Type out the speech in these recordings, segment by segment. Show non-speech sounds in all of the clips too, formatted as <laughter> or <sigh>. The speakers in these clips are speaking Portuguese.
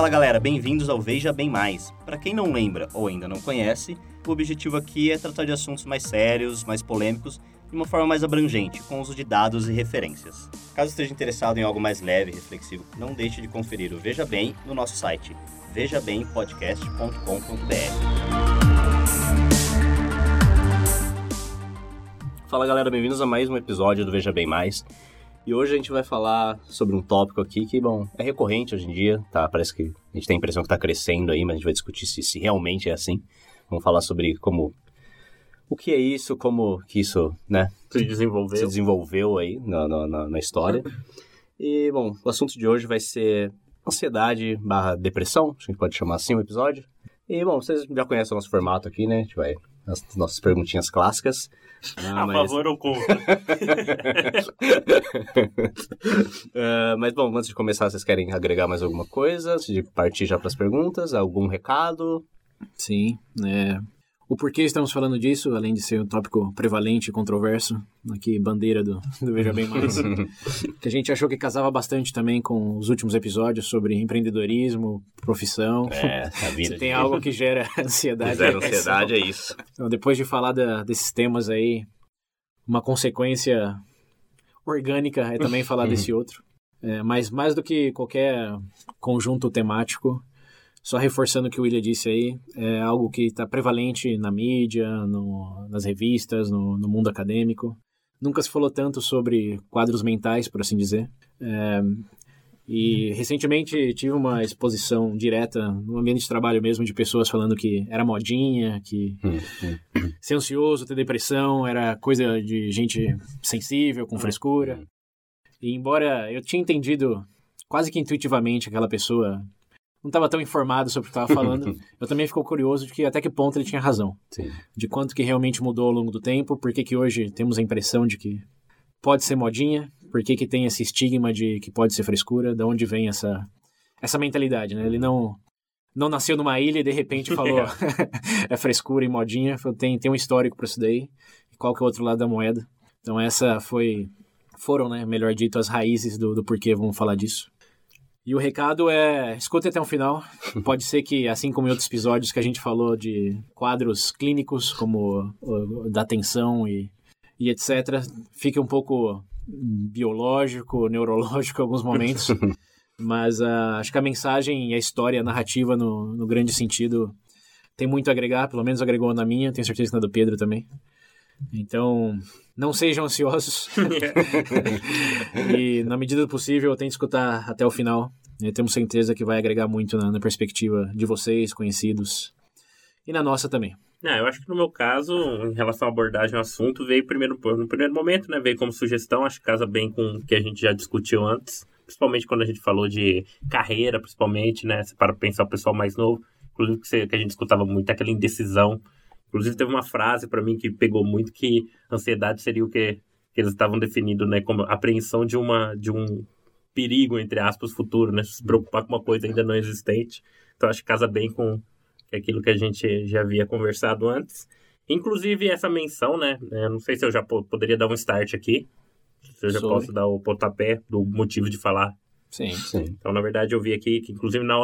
Fala galera, bem-vindos ao Veja Bem Mais. Para quem não lembra ou ainda não conhece, o objetivo aqui é tratar de assuntos mais sérios, mais polêmicos, de uma forma mais abrangente, com uso de dados e referências. Caso esteja interessado em algo mais leve e reflexivo, não deixe de conferir o Veja Bem no nosso site vejabempodcast.com.br. Fala galera, bem-vindos a mais um episódio do Veja Bem Mais. E hoje a gente vai falar sobre um tópico aqui que, bom, é recorrente hoje em dia, tá? Parece que a gente tem a impressão que tá crescendo aí, mas a gente vai discutir se, se realmente é assim. Vamos falar sobre como o que é isso, como que isso, né? Se desenvolveu. Se desenvolveu aí na, na, na história. <laughs> E, bom, o assunto de hoje vai ser ansiedade barra depressão, a gente pode chamar assim o episódio. E, bom, vocês já conhecem o nosso formato aqui, né? A gente vai as nossas perguntinhas clássicas. Ah, a mas... favor ou contra? uh, <laughs> mas, bom, antes de começar, vocês querem agregar mais alguma coisa? Antes de partir já para as perguntas? Algum recado? Sim, é, o porquê estamos falando disso, além de ser um tópico prevalente e controverso, aqui bandeira do, do Veja Bem Mais, <laughs> que a gente achou que casava bastante também com os últimos episódios sobre empreendedorismo, profissão. É, a <laughs> vida. Se tem algo que gera <laughs> ansiedade. Gera ansiedade, é, é isso. Então, depois de falar da, desses temas aí, uma consequência orgânica é também falar desse outro. É, mas mais do que qualquer conjunto temático, só reforçando o que o William disse aí, é algo que está prevalente na mídia, no, nas revistas, no, no, mundo acadêmico. Nunca se falou tanto sobre quadros mentais, por assim dizer. É, e recentemente tive uma exposição direta no ambiente de trabalho mesmo de pessoas falando que era modinha, que hum, hum, hum. ser ansioso, ter depressão era coisa de gente sensível, com frescura. E embora eu tinha entendido quase que intuitivamente aquela pessoa não estava tão informado sobre o que estava falando, <laughs> eu também fico curioso de que até que ponto ele tinha razão. Sim. De quanto que realmente mudou ao longo do tempo, por que, hoje temos a impressão de que pode ser modinha, por que, tem esse estigma de que pode ser frescura, de onde vem essa, essa mentalidade, né? Ele não não nasceu numa ilha e de repente falou <laughs> <laughs> é frescura e modinha, tem, tem um histórico para isso daí, qual que é o outro lado da moeda. Então essa foi, foram, né, melhor dito, as raízes do, do porquê vamos falar disso. E o recado é, escute até o final. <laughs> Pode ser que, assim como em outros episódios que a gente falou de quadros clínicos, como o, da atenção e, e etc., fique um pouco biológico, <laughs> neurológico em alguns momentos. <laughs> Mas uh, acho que a mensagem e a história, a narrativa, no, no grande sentido, tem muito a agregar, pelo menos agregou na minha, tenho certeza que na do Pedro também. Então, não sejam ansiosos. e, na medida do possível, tente escutar até o final. E temos certeza que vai agregar muito na, na, perspectiva de vocês, conhecidos, e na nossa também. Não, eu acho que no meu caso, em relação à abordagem ao assunto, veio primeiro, no primeiro momento, né? Veio como sugestão, acho que casa bem com o que a gente já discutiu antes. Principalmente quando a gente falou de carreira, principalmente, né? Para pensar o pessoal mais novo. Inclusive, que a gente escutava muito aquela indecisão Inclusive, teve uma frase para mim que pegou muito que ansiedade seria o que, que eles estavam definindo, né? Como apreensão de, uma, de um perigo, entre aspas, futuro, né? Se preocupar com uma coisa ainda não existente. Então, acho que casa bem com aquilo que a gente já havia conversado antes. Inclusive, essa menção, né? É, não sei se eu já poderia dar um start aqui. Se eu já Soube. posso dar o pontapé do motivo de falar Sim, sim. Então, na verdade, eu vi aqui que, inclusive, na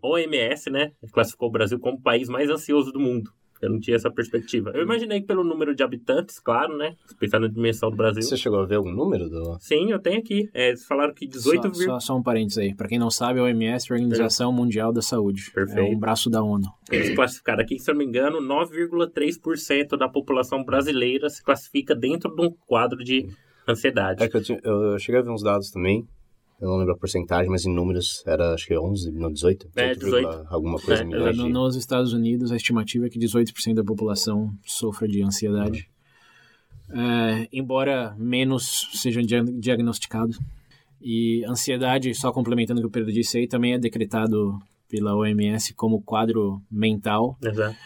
OMS, né, classificou o Brasil como o país mais ansioso do mundo. Eu não tinha essa perspectiva. Eu imaginei que pelo número de habitantes, claro, né? Pensando na dimensão do Brasil. Você chegou a ver algum número? Do... Sim, eu tenho aqui. É, eles falaram que 18... Só, só, só um parênteses aí. Para quem não sabe, a OMS é a Organização é. Mundial da Saúde. Perfeito. É um braço da ONU. Eles classificaram aqui, se eu não me engano, 9,3% da população brasileira se classifica dentro de um quadro de ansiedade. É que eu, eu cheguei a ver uns dados também eu não lembro a porcentagem, mas em números era acho que 11, não 18? 18, é, 18. alguma coisa. É, no, nos Estados Unidos, a estimativa é que 18% da população sofra de ansiedade. Uhum. É, embora menos sejam diagnosticados. E ansiedade, só complementando o que o Pedro disse aí, também é decretado pela OMS como quadro mental. Exato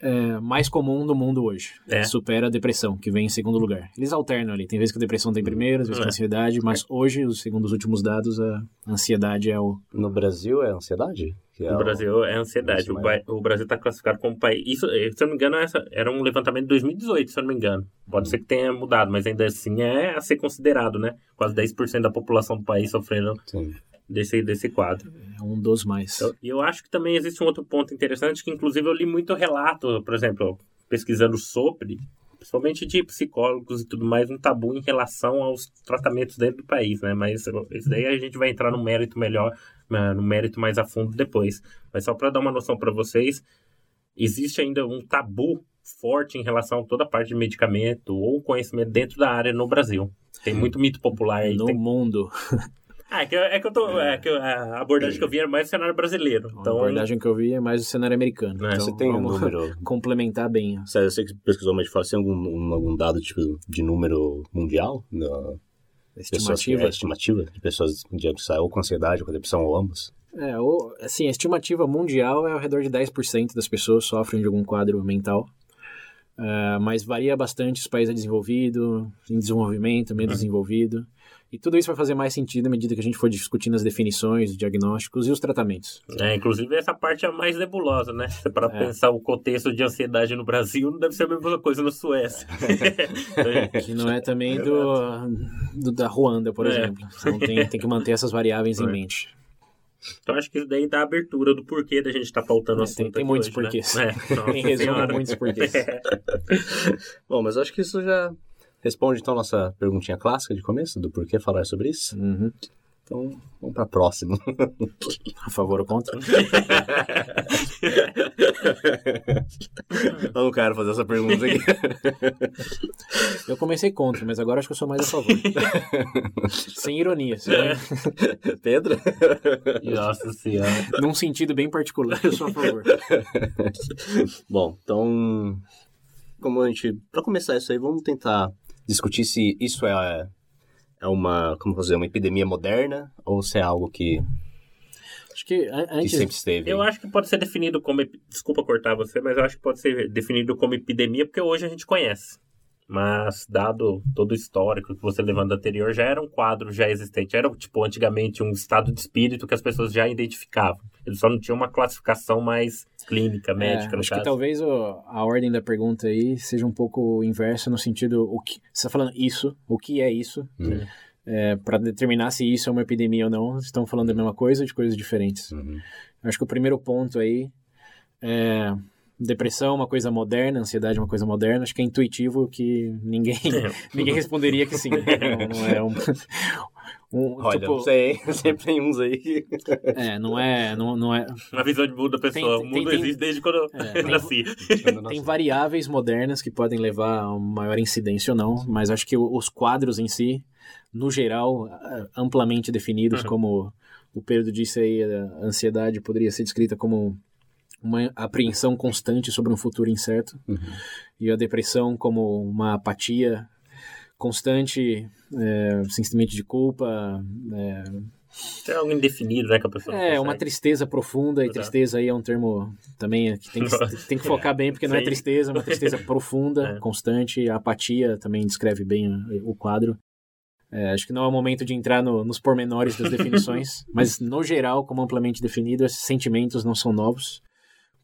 é, mais comum do mundo hoje. É. Supera a depressão, que vem em segundo lugar. Eles alternam ali. Tem vezes que a depressão tem primeiro, às vezes é. que a ansiedade, mas hoje, segundo os últimos dados, a ansiedade é o. No Brasil é ansiedade? É no Brasil é ansiedade. O, o, Brasil está classificado como país. Isso, eh, se eu não me engano, essa era um levantamento de 2018, se eu não me engano. Pode hum. ser que tenha mudado, mas ainda assim é a ser considerado, né? Quase 10% da população do país sofrendo Sim desse, desse quadro. É um dos mais. E eu acho que também existe um outro ponto interessante, que inclusive eu li muito relato, por exemplo, pesquisando sobre, principalmente de psicólogos e tudo mais, um tabu em relação aos tratamentos dentro do país, né? Mas isso daí a gente vai entrar no mérito melhor, no mérito mais a fundo depois. Mas só para dar uma noção para vocês, existe ainda um tabu forte em relação a toda a parte de medicamento ou conhecimento dentro da área no Brasil. Tem muito mito popular aí. No tem... mundo. <laughs> Ah, é que, eu, é que eu tô. É que eu, a abordagem que eu vi era mais do cenário brasileiro. Então, a abordagem que eu vi é mais do cenário americano. É, então, Você tem um número. <laughs> complementar bem. Sério, eu sei que você pesquisou, fala, você tem algum, um- algum dado tipo, de número mundial? Pessoas que- Estimativa. é, estimativa de pessoas de, ou com ansiedade ou com depressão ou ambas? É, ou, assim, a estimativa mundial é ao redor de 10% das pessoas sofrem de algum quadro mental. É, mas varia bastante os países desenvolvidos, em desenvolvimento, meio desenvolvido. E tudo isso vai fazer mais sentido à medida que a gente for discutindo as definições, os diagnósticos e os tratamentos. É, inclusive essa parte é a mais nebulosa, né? <laughs> Para É. pensar o contexto de ansiedade no Brasil, não deve ser a mesma coisa na Suécia. <laughs> Que não é também do, do- da Ruanda, por É. exemplo. Então tem, tem que manter essas variáveis em É. mente. então acho que isso daí dá abertura do porquê da gente estar pautando o É, assunto tem- tem muitos hoje, né? porquês. É, nossa Em resumo, muitos porquês. <laughs> Bom, mas acho que isso já responde então a nossa perguntinha clássica de começo, do porquê falar sobre isso. Uhum. Então, vamos para a próxima. <laughs> A favor ou contra? <laughs> Eu não quero fazer essa pergunta aqui. Eu comecei contra, mas agora acho que eu sou mais a favor. <laughs> Sem ironia, sem- Pedro? Nossa senhora. num sentido bem particular, eu sou a favor. Bom, então, como a gente, para começar isso aí, vamos tentar discutir se isso é é uma, como fazer, uma epidemia moderna ou se é algo que, Acho que an- que antes. sempre esteve. Eu acho que pode ser definido como. Desculpa cortar você, mas eu acho que pode ser definido como epidemia porque hoje a gente conhece. Mas, dado todo o histórico que você levando anterior, já era um quadro já existente. Era, tipo, antigamente um estado de espírito que as pessoas já identificavam. Eles só não tinham uma classificação mais clínica, médica, É, no acho caso. que talvez o- a ordem da pergunta aí seja um pouco inversa no sentido o que você está falando isso, o que é isso? Uhum. para determinar se isso é uma epidemia ou não, estão falando da mesma coisa ou de coisas diferentes. Uhum. Acho que o primeiro ponto aí é depressão é uma coisa moderna, ansiedade é uma coisa moderna. Acho que é intuitivo que ninguém <laughs> <laughs> ninguém responderia que sim. <laughs> Não, não é um, um Olha, tipo, não sei, sempre tem uns aí que... é, não é, não, não é. Uma visão de mundo da pessoa. Tem- o mundo tem- tem- existe desde quando eu É, tem- nasci. Tem variáveis modernas que podem levar a uma maior incidência ou não, mas acho que os quadros em si, no geral, amplamente definidos, Uhum. como o Pedro disse aí, a ansiedade poderia ser descrita como uma apreensão constante sobre um futuro incerto, Uhum. e a depressão como uma apatia constante, é, sentimento de culpa, é, É algo indefinido, né? Que a pessoa é, uma tristeza profunda, e tristeza aí é um termo também que tem que, <laughs> tem que focar bem, porque não é tristeza, é uma tristeza <laughs> profunda, É. constante. A apatia também descreve bem o quadro. É, acho que não é o momento de entrar no- nos pormenores das definições, <laughs> mas no geral, como amplamente definido, esses sentimentos não são novos.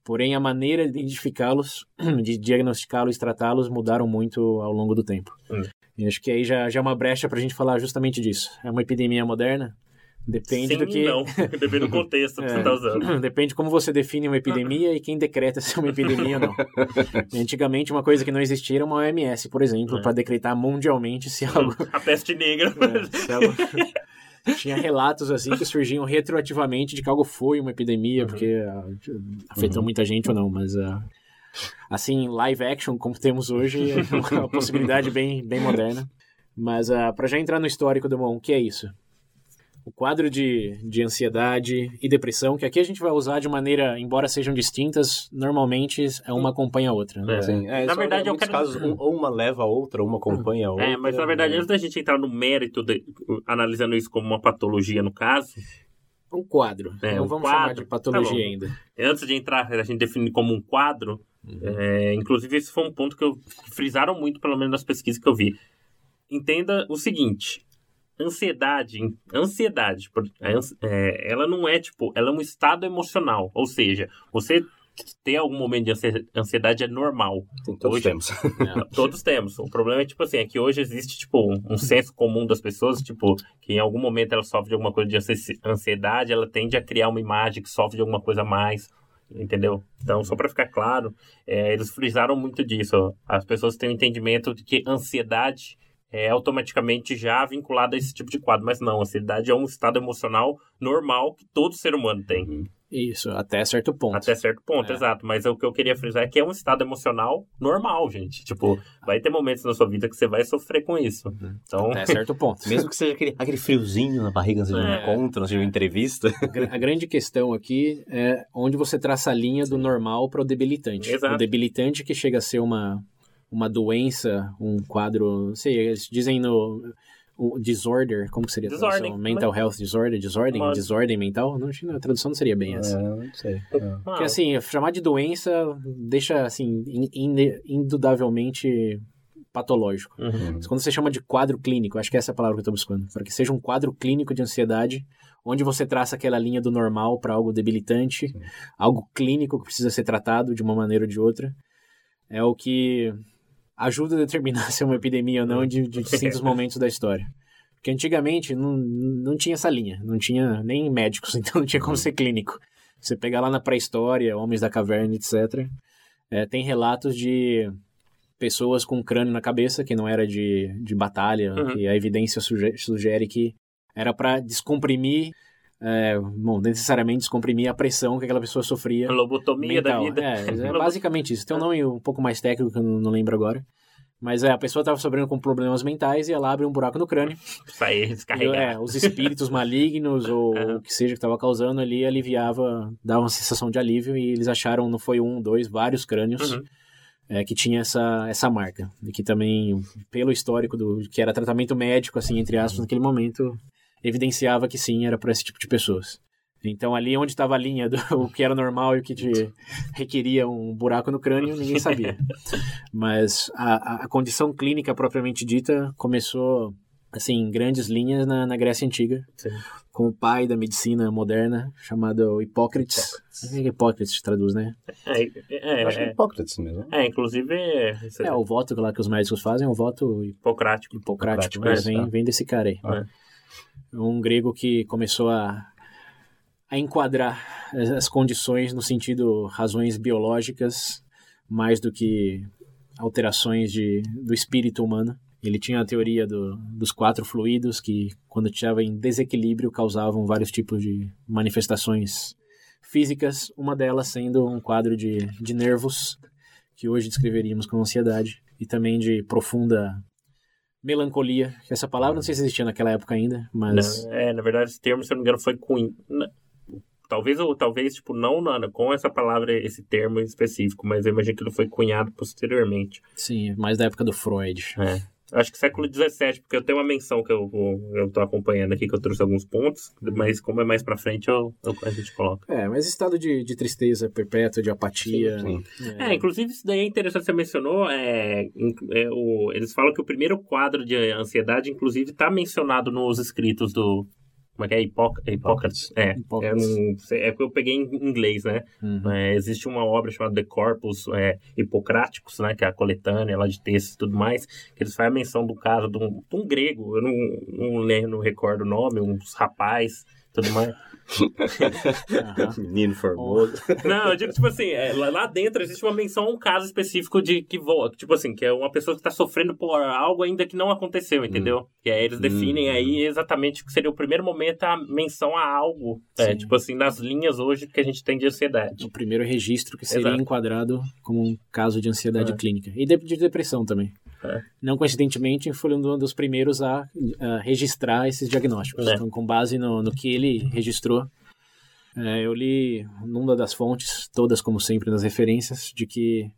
Porém, a maneira de identificá-los, <clears throat> de diagnosticá-los e tratá-los mudaram muito ao longo do tempo. Hum. E acho que aí já, já é uma brecha para a gente falar justamente disso. É uma epidemia moderna? Depende Sim do que. não. <laughs> Depende do contexto que É. você está usando. <clears throat> Depende como você define uma epidemia e quem decreta se é uma epidemia ou não. <laughs> Antigamente, uma coisa que não existia era uma OMS, por exemplo, É. para decretar mundialmente se algo. A peste negra. <laughs> é, se algo- Tinha relatos assim que surgiam retroativamente de que algo foi uma epidemia, Uhum. porque ah, afetou muita gente ou não, mas ah, assim, live action, como temos hoje, é uma <laughs> possibilidade bem, bem moderna. Mas para já entrar no histórico do Mon, o que é isso? O quadro de, de ansiedade e depressão, que aqui a gente vai usar de maneira, embora sejam distintas, normalmente é uma acompanha a outra. né? É. Sim, é, Na só verdade, em eu muitos quero- casos, um- ou uma leva a outra, ou uma acompanha a outra. É, mas na verdade, antes da gente entrar no mérito, de- analisando isso como uma patologia no caso, Um quadro. É, não um vamos quadro. chamar de patologia Tá ainda. antes de entrar, a gente definir como um quadro, Uhum. é, inclusive esse foi um ponto que, eu, que frisaram muito, pelo menos nas pesquisas que eu vi. Entenda o seguinte, ansiedade, ansiedade, é, ela não é tipo, ela é um estado emocional, ou seja, você ter algum momento de ansiedade é normal. Sim, todos Hoje- temos. É. <laughs> Todos temos. O problema é, tipo assim, é que hoje existe, tipo, um, um senso comum das pessoas, tipo, que em algum momento ela sofre de alguma coisa de ansi- ansiedade, ela tende a criar uma imagem que sofre de alguma coisa a mais, entendeu? Então, só pra ficar claro, é, eles frisaram muito disso. As pessoas têm o entendimento de que ansiedade é automaticamente já vinculada a esse tipo de quadro, mas não, ansiedade é um estado emocional normal que todo ser humano tem. Isso, até certo ponto. Até certo ponto, É. exato. Mas o que eu queria frisar é que é um estado emocional normal, gente. Tipo, vai ter momentos na sua vida que você vai sofrer com isso. Então, Até certo ponto. <laughs> Mesmo que seja aquele, aquele friozinho na barriga antes de um É. encontro, antes de uma entrevista. A A grande questão aqui é onde você traça a linha do normal para o debilitante. Exato. O debilitante que chega a ser uma, uma doença, um quadro, não sei, eles dizem no o disorder, como que seria a tradução? Desordem. Mental health disorder, desordem, Pode. desordem mental? Não, a tradução não seria bem essa. É, não sei. ah, Porque assim, chamar de doença deixa assim in- in- indudavelmente patológico. uhum. Mas quando você chama de quadro clínico, acho que essa é a palavra que eu estou buscando, para que seja um quadro clínico de ansiedade, onde você traça aquela linha do normal para algo debilitante, algo clínico que precisa ser tratado de uma maneira ou de outra, é o que ajuda a determinar <laughs> se é uma epidemia ou não de, de <laughs> distintos momentos da história. Porque antigamente não, não tinha essa linha, não tinha nem médicos, <laughs> então não tinha como ser clínico. Você pegar lá na pré-história, Homens da Caverna, etc., é, tem relatos de pessoas com crânio na cabeça, que não era de, de batalha, Uhum. que a evidência suge- sugere que era para descomprimir, é, bom, necessariamente descomprimir a pressão que aquela pessoa sofria. Lobotomia da mental. vida. É, é basicamente isso. Tem um nome um pouco mais técnico que eu não lembro agora. Mas é, a pessoa estava sofrendo com problemas mentais e ela abre um buraco no crânio. E, descarregar. é, os espíritos malignos <laughs> ou Aham. o que seja que estava causando ali aliviava, dava uma sensação de alívio e eles acharam, não foi um, dois, vários crânios Uhum. é, que tinha essa, essa marca. E que também, pelo histórico do que era tratamento médico, assim, entre aspas, naquele momento, evidenciava que sim, era para esse tipo de pessoas. Então ali onde estava a linha do <laughs> o que era normal e o que te <laughs> requeria um buraco no crânio, ninguém sabia. <laughs> Mas a, a- condição clínica propriamente dita começou assim em grandes linhas na, na Grécia Antiga, Sim. com o pai da medicina moderna chamado Hipócrates. Hipócrates, Hipócrates traduz, né? É, é, acho que é é, Hipócrates mesmo. é, inclusive, É, o voto lá que os médicos fazem é um voto hipocrático. hipocrático, Hipocrático, mas é, vem, tá. vem desse cara aí. Ah. Um grego que começou a, a enquadrar as, as condições no sentido razões biológicas mais do que alterações de, do espírito humano. Ele tinha a teoria do, dos quatro fluidos que, quando estava em desequilíbrio, causavam vários tipos de manifestações físicas, uma delas sendo um quadro de, de nervos, que hoje descreveríamos como ansiedade, e também de profunda melancolia. que Essa palavra não sei se existia naquela época ainda, mas Não, é, na verdade, esse termo, se eu não me engano, foi com. Talvez, ou talvez, tipo, não na- com essa palavra, esse termo em específico, mas eu imagino que ele foi cunhado posteriormente. sim, mais da época do Freud. É. Acho que século XVII, porque eu tenho uma menção que eu, eu, eu tô acompanhando aqui, que eu trouxe alguns pontos, mas como é mais pra frente, eu, eu- a gente coloca. É, mas estado de, de tristeza perpétua, de apatia. Sim, É, inclusive isso daí é interessante, você mencionou, é, é, o, eles falam que o primeiro quadro de ansiedade, inclusive, tá mencionado nos escritos do... Como é que é? Hipóc- Hipócrates. É, é, um, é que eu peguei em inglês, né? Uhum. É, existe uma obra chamada The Corpus é, Hipocráticos, né, que é a coletânea lá de textos e tudo mais, que eles fazem a menção do caso de um, de um grego, eu não, não lembro, não recordo o nome, uns rapaz, tudo mais. Aham. <laughs> Menino formoso. Não, eu digo, tipo assim, é, lá, dentro existe uma menção a um caso específico de que voa, tipo assim, que é uma pessoa que tá sofrendo por algo ainda que não aconteceu, entendeu? Que aí eles definem Hum. aí exatamente o que seria o primeiro momento a menção a algo, é, tipo assim, nas linhas hoje que a gente tem de ansiedade. O primeiro registro que seria Exato. enquadrado como um caso de ansiedade É. clínica. E de, de depressão também. É. Não coincidentemente, foi um dos primeiros a, a registrar esses diagnósticos. É. Então, com base no, no que ele registrou, é, eu li numa das fontes, todas como sempre nas referências, de que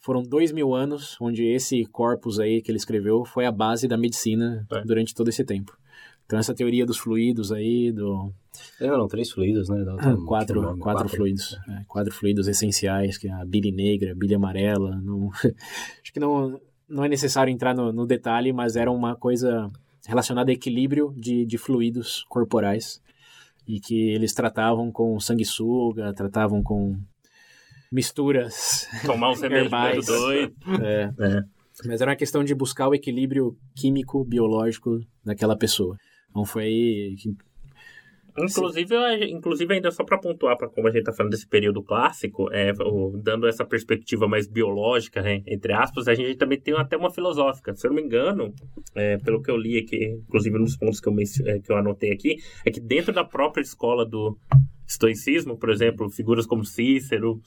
foram dois mil anos onde esse corpus aí que ele escreveu foi a base da medicina É. durante todo esse tempo. Então essa teoria dos fluidos aí, do Não, não, três fluidos, né? Ah, dá um quatro, quatro, fluidos. é, quatro fluidos essenciais, que é a bile negra, a bile amarela. Não, <laughs> acho que não, não é necessário entrar no, no detalhe, mas era uma coisa relacionada a equilíbrio de, de fluidos corporais. E que eles tratavam com sanguessuga, tratavam com misturas. <laughs> Tomar Herbais. muito doido. É. É. Mas era uma questão de buscar o equilíbrio químico, biológico daquela pessoa. Então foi aí que Inclusive, eu- inclusive, ainda só para pontuar para como a gente está falando desse período clássico, é, o- dando essa perspectiva mais biológica, né, entre aspas, a gente também tem até uma filosófica. Se eu não me engano, é, pelo que eu li aqui, inclusive nos pontos que eu, é, que eu anotei aqui, é que dentro da própria escola do estoicismo, por exemplo, figuras como Cícero,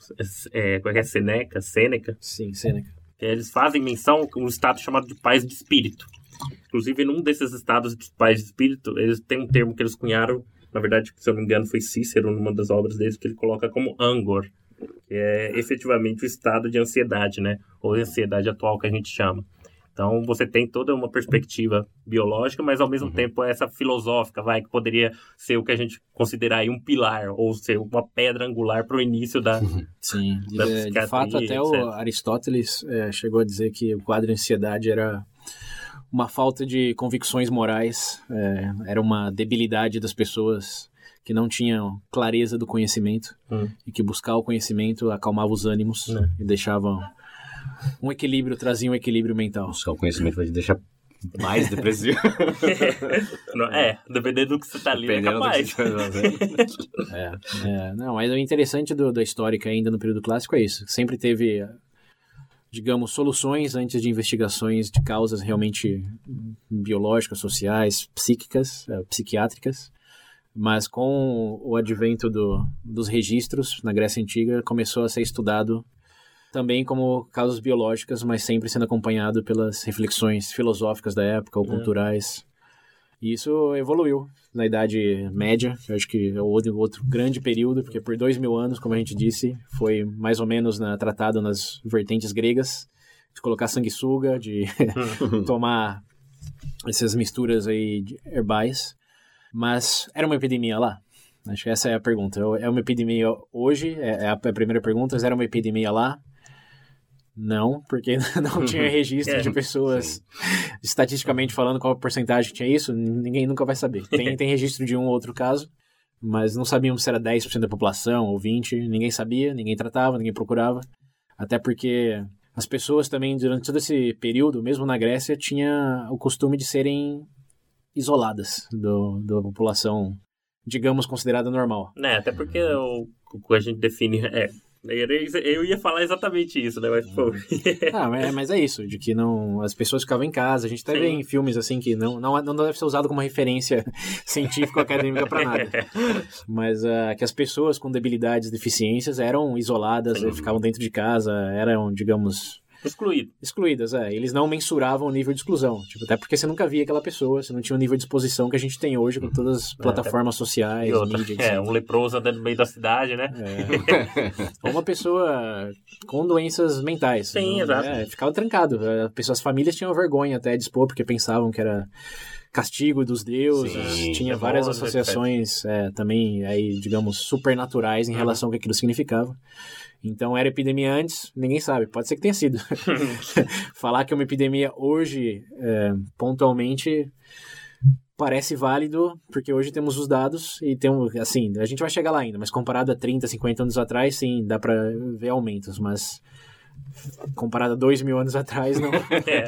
é, como é que é? Seneca, Sêneca, sim, Sêneca. eles fazem menção a um estado chamado de paz de espírito. Inclusive, num desses estados de paz de espírito, eles têm um termo que eles cunharam, na verdade, se eu não me engano, foi Cícero, numa das obras deles, que ele coloca como angor, que é efetivamente o estado de ansiedade, né? Ou ansiedade atual que a gente chama. Então, você tem toda uma perspectiva biológica, mas ao mesmo tempo essa filosófica, vai, que poderia ser o que a gente considerar aí um pilar, ou ser uma pedra angular para o início da, Sim, de, Da de psiquiatria, fato até o etc. Aristóteles é, chegou a dizer que o quadro de ansiedade era uma falta de convicções morais, é, era uma debilidade das pessoas que não tinham clareza do conhecimento Hum. e que buscar o conhecimento acalmava os ânimos Né. e deixava um equilíbrio, trazia um equilíbrio mental. Buscar o conhecimento vai te deixar mais depressivo. <laughs> Não, é, dependendo do que você tá ali, é Dependendo do que capaz. você fazer. <laughs> É, é, não, mas o interessante do, da histórica ainda no período clássico é isso. Sempre teve, digamos, soluções antes de investigações de causas realmente biológicas, sociais, psíquicas, eh, psiquiátricas. Mas com o advento do, dos registros na Grécia Antiga, começou a ser estudado também como causas biológicas, mas sempre sendo acompanhado pelas reflexões filosóficas da época ou culturais. E isso evoluiu na Idade Média, que acho que é outro, outro grande período, porque por dois mil anos, como a gente disse, foi mais ou menos na, tratado nas vertentes gregas, de colocar sanguessuga, de <laughs> <laughs> tomar essas misturas aí de herbais. Mas era uma epidemia lá? Acho que essa é a pergunta. É uma epidemia hoje? É é a primeira pergunta. Era uma epidemia lá? Não, porque <laughs> não tinha <laughs> registro É, de pessoas estatisticamente falando qual a porcentagem tinha isso, ninguém nunca vai saber. Tem, <laughs> tem registro de um ou outro caso, mas não sabíamos se era 10% da população ou 20%, ninguém sabia, ninguém tratava, ninguém procurava. Até porque as pessoas também, durante todo esse período, mesmo na Grécia, tinha o costume de serem isoladas do, da população, digamos, considerada normal. Né, até porque o, o que a gente define é. Eu ia falar exatamente isso, né? Mas, pô. <laughs> Ah, mas, mas é isso, de que não as pessoas ficavam em casa. A gente até Sim. vê em filmes assim que não, não, não deve ser usado como referência <laughs> científica ou acadêmica para nada. <laughs> Mas ah, que as pessoas com debilidades, deficiências eram isoladas, Sim. ficavam dentro de casa, eram, digamos, Excluído. excluídas. É. Eles não mensuravam o nível de exclusão. Tipo, até porque você nunca via aquela pessoa, você não tinha o nível de exposição que a gente tem hoje com todas as plataformas sociais, E outra, mídias. <laughs> é, um leproso andando no meio da cidade, né? É. Ou <laughs> uma pessoa com doenças mentais. Sim, não- exato. é, ficava trancado. As pessoas, as famílias tinham vergonha até de expor, porque pensavam que era castigo dos deuses. Sim, tinha várias associações é, também, aí, digamos, supernaturais em Uhum. relação ao que aquilo significava. Então, era epidemia antes, ninguém sabe. Pode ser que tenha sido. <laughs> Falar que é uma epidemia hoje, é, pontualmente, parece válido, porque hoje temos os dados e temos, assim, a gente vai chegar lá ainda, mas comparado a 30, 50 anos atrás, sim, dá pra ver aumentos, mas comparado a dois mil anos atrás, não. <laughs> É.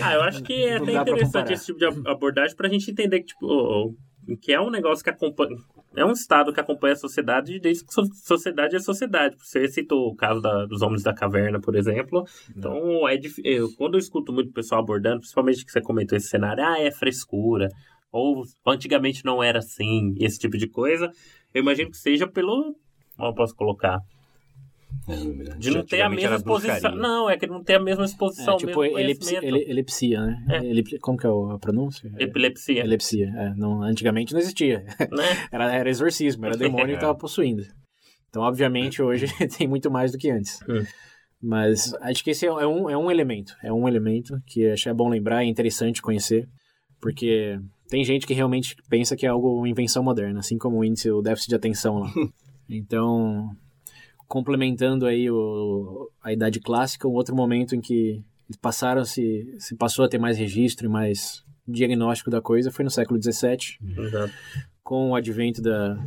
Ah, eu acho que é até interessante esse tipo de ab- abordagem pra gente entender que, tipo, que é um negócio que acompanha. É um estado que acompanha a sociedade desde que so- sociedade é sociedade. Você citou o caso da- dos homens da caverna, por exemplo. Então, é dif- eu, quando eu escuto muito pessoal abordando, principalmente que você comentou esse cenário, ah, é frescura. Ou antigamente não era assim, esse tipo de coisa. Eu imagino que seja pelo. Como eu posso colocar? De não ter a mesma exposição. Não, é que não tem a mesma exposição, É, tipo, mesmo elipsi, conhecimento. ele- epilepsia, né? É. Elip- como que é a pronúncia? Epilepsia, Epilepsia, é, não, antigamente não existia. né? <laughs> Era, era exorcismo, era demônio que <laughs> estava possuindo. Então, obviamente, hoje <laughs> tem muito mais do que antes. Hum. Mas acho que esse é um, é um elemento. É um elemento que acho que é bom lembrar, é interessante conhecer, porque tem gente que realmente pensa que é algo uma invenção moderna, assim como o índice, o déficit de atenção lá. Então, complementando aí o, a idade clássica, um outro momento em que passaram se se passou a ter mais registro e mais diagnóstico da coisa foi no século XVII, Exato. com o advento da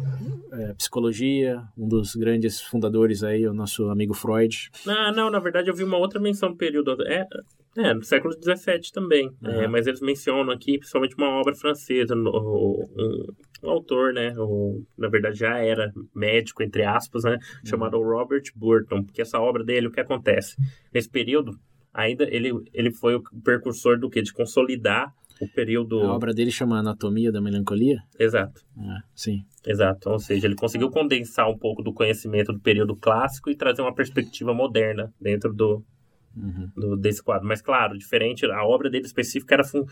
é, psicologia, um dos grandes fundadores aí, o nosso amigo Freud. Ah, não, na verdade eu vi uma outra menção no período. É, é no século XVII também. Uhum. É, mas eles mencionam aqui, principalmente uma obra francesa, no- um, um autor, né? O, na verdade já era médico, entre aspas, né? Chamado Robert Burton. Porque essa obra dele, o que acontece? Nesse período, ainda ele, ele foi o precursor do quê? De consolidar o período. A obra dele chama Anatomia da Melancolia. Exato. Ah, sim. Exato, ou seja, ele conseguiu condensar um pouco do conhecimento do período clássico e trazer uma perspectiva moderna dentro do, Uhum. do- desse quadro. Mas, claro, diferente, a obra dele específica era fun-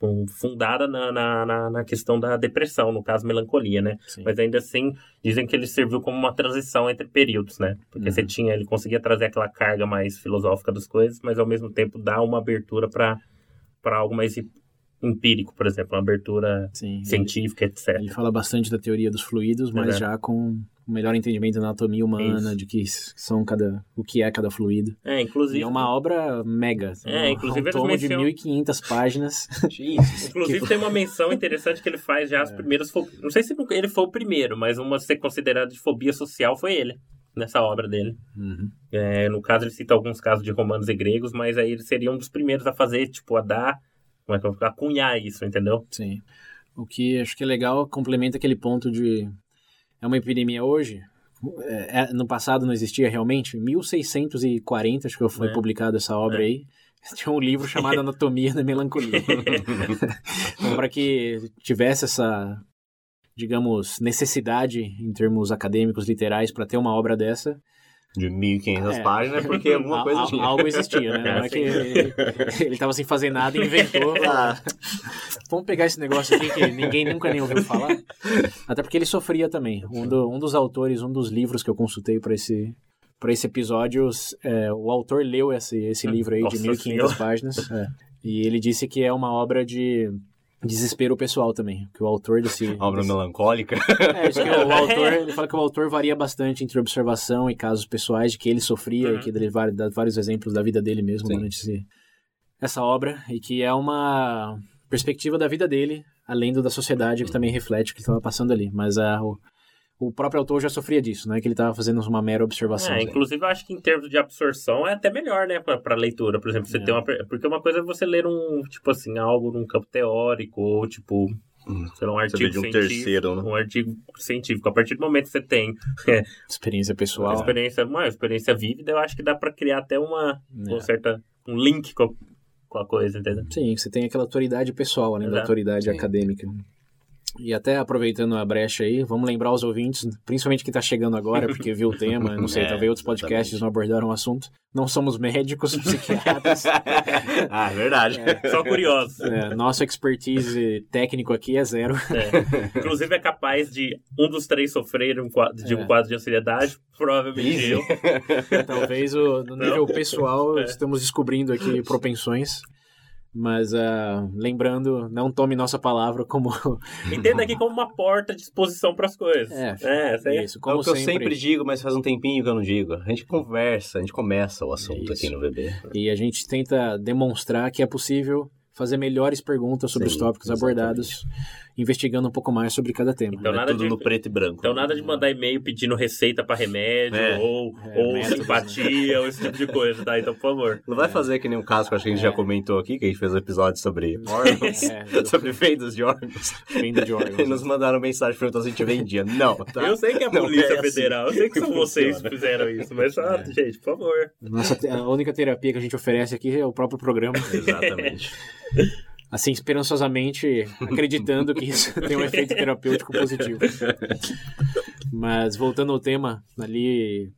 fun- fundada na, na, na- questão da depressão, no caso, melancolia, né? Sim. Mas ainda assim, dizem que ele serviu como uma transição entre períodos, né? Porque Uhum. você tinha, ele conseguia trazer aquela carga mais filosófica das coisas, mas ao mesmo tempo dar uma abertura para algo mais empírico, por exemplo, uma abertura Sim. Ele, científica, etc. ele fala bastante da teoria dos fluidos, mas Exato. já com o melhor entendimento da anatomia humana, Isso. de que são cada, o que é cada fluido. É, inclusive. E é uma obra mega. É, um, inclusive um tomo de mencionam- 1.500 páginas. <laughs> <laughs> Inclusive tem uma menção interessante que ele faz já as primeiras. fo- Não sei se ele foi o primeiro, mas uma a ser considerada de fobia social foi ele, nessa obra dele. Uhum. É, no caso, ele cita alguns casos de romanos e gregos, mas aí ele seria um dos primeiros a fazer, tipo, a dar. Como é que eu vou falar? A cunhar isso, entendeu? Sim. O que acho que é legal, complementa aquele ponto de. É uma epidemia hoje. é- é- no passado não existia realmente. 1640, acho que foi É. publicada essa obra É. aí. <laughs> Tinha um livro chamado <laughs> Anatomia da Melancolia. <laughs> então, para que tivesse essa, digamos, necessidade em termos acadêmicos, literais, para ter uma obra dessa, De 1.500 É. páginas, porque alguma al- coisa tinha. algo existia, né? <laughs> Não é que ele, <laughs> ele tava sem fazer nada e inventou. <laughs> Ah, Vamos pegar esse negócio aqui que ninguém nunca nem ouviu falar. Até porque ele sofria também. Um, do- um dos autores, um dos livros que eu consultei para esse para esse episódio, é, o autor leu esse, esse livro aí de Nossa 1.500 Senhora. páginas. é. e ele disse que é uma obra de desespero pessoal também. Que o autor desse. obra desse- melancólica. é, diz que o <laughs> autor, ele fala que o autor varia bastante entre observação e casos pessoais de que ele sofria, Uhum. e que ele dá vários exemplos da vida dele mesmo Sim. durante esse- essa obra, e que é uma perspectiva da vida dele, além do da sociedade, que também reflete o que estava passando ali. Mas a, o, o próprio autor já sofria disso, né? Que ele estava fazendo uma mera observação. É, inclusive, eu acho que em termos de absorção é até melhor, né, pra, pra leitura. Por exemplo, você É. tem uma. Porque uma coisa é você ler um, tipo assim, algo num campo teórico, ou tipo. Hum, Sei lá, um artigo de um científico. terceiro, né? Um artigo científico. A partir do momento que você tem <laughs> Experiência uma pessoal. experiência, uma experiência vívida, eu acho que dá pra criar até uma, uma É. certa. um link com a, com a coisa, entendeu? Sim, você tem aquela autoridade pessoal, além da Exato. autoridade Sim. acadêmica. E até aproveitando a brecha aí, vamos lembrar os ouvintes, principalmente quem está chegando agora, porque viu o tema, não sei, <laughs> É, talvez outros podcasts exatamente. não abordaram o assunto. Não somos médicos, <laughs> psiquiatras. <laughs> ah, é verdade. Só curioso. É, nosso expertise técnico aqui é zero. É. Inclusive é capaz de um dos três sofrer um quadro, de É. um quadro de ansiedade, provavelmente eu. Talvez o, no nível pessoal É. estamos descobrindo aqui propensões. Mas ah, lembrando, não tome nossa palavra como. <laughs> Entenda aqui como uma porta de exposição para as coisas. É, é, isso aí. Isso, É como o que eu sempre. sempre digo, mas faz um tempinho que eu não digo. A gente conversa, a gente começa o assunto É aqui no VB. E a gente tenta demonstrar que é possível fazer melhores perguntas sobre Sim, os tópicos exatamente. abordados, investigando um pouco mais sobre cada tema. Então, é nada tudo de- no preto e branco. Então nada de mandar e-mail pedindo receita para remédio É. ou, É, ou métodos, simpatia ou esse tipo de coisa, tá? Então, por favor. Não vai fazer que nem um caso que eu acho que a gente É. já comentou aqui, que a gente fez um episódio sobre <laughs> órgãos, É, <laughs> sobre vendas de órgãos. venda de órgãos. E <laughs> nos mandaram mensagem perguntando se a gente vendia. Não, tá? Eu sei que é a Não Polícia é assim Federal, eu sei que são vocês que fizeram isso, mas É. gente, por favor. Nossa, a única terapia que a gente oferece aqui é o próprio programa. Exatamente. Assim, esperançosamente, acreditando que isso <laughs> tem um efeito terapêutico positivo. Mas voltando ao tema, ali.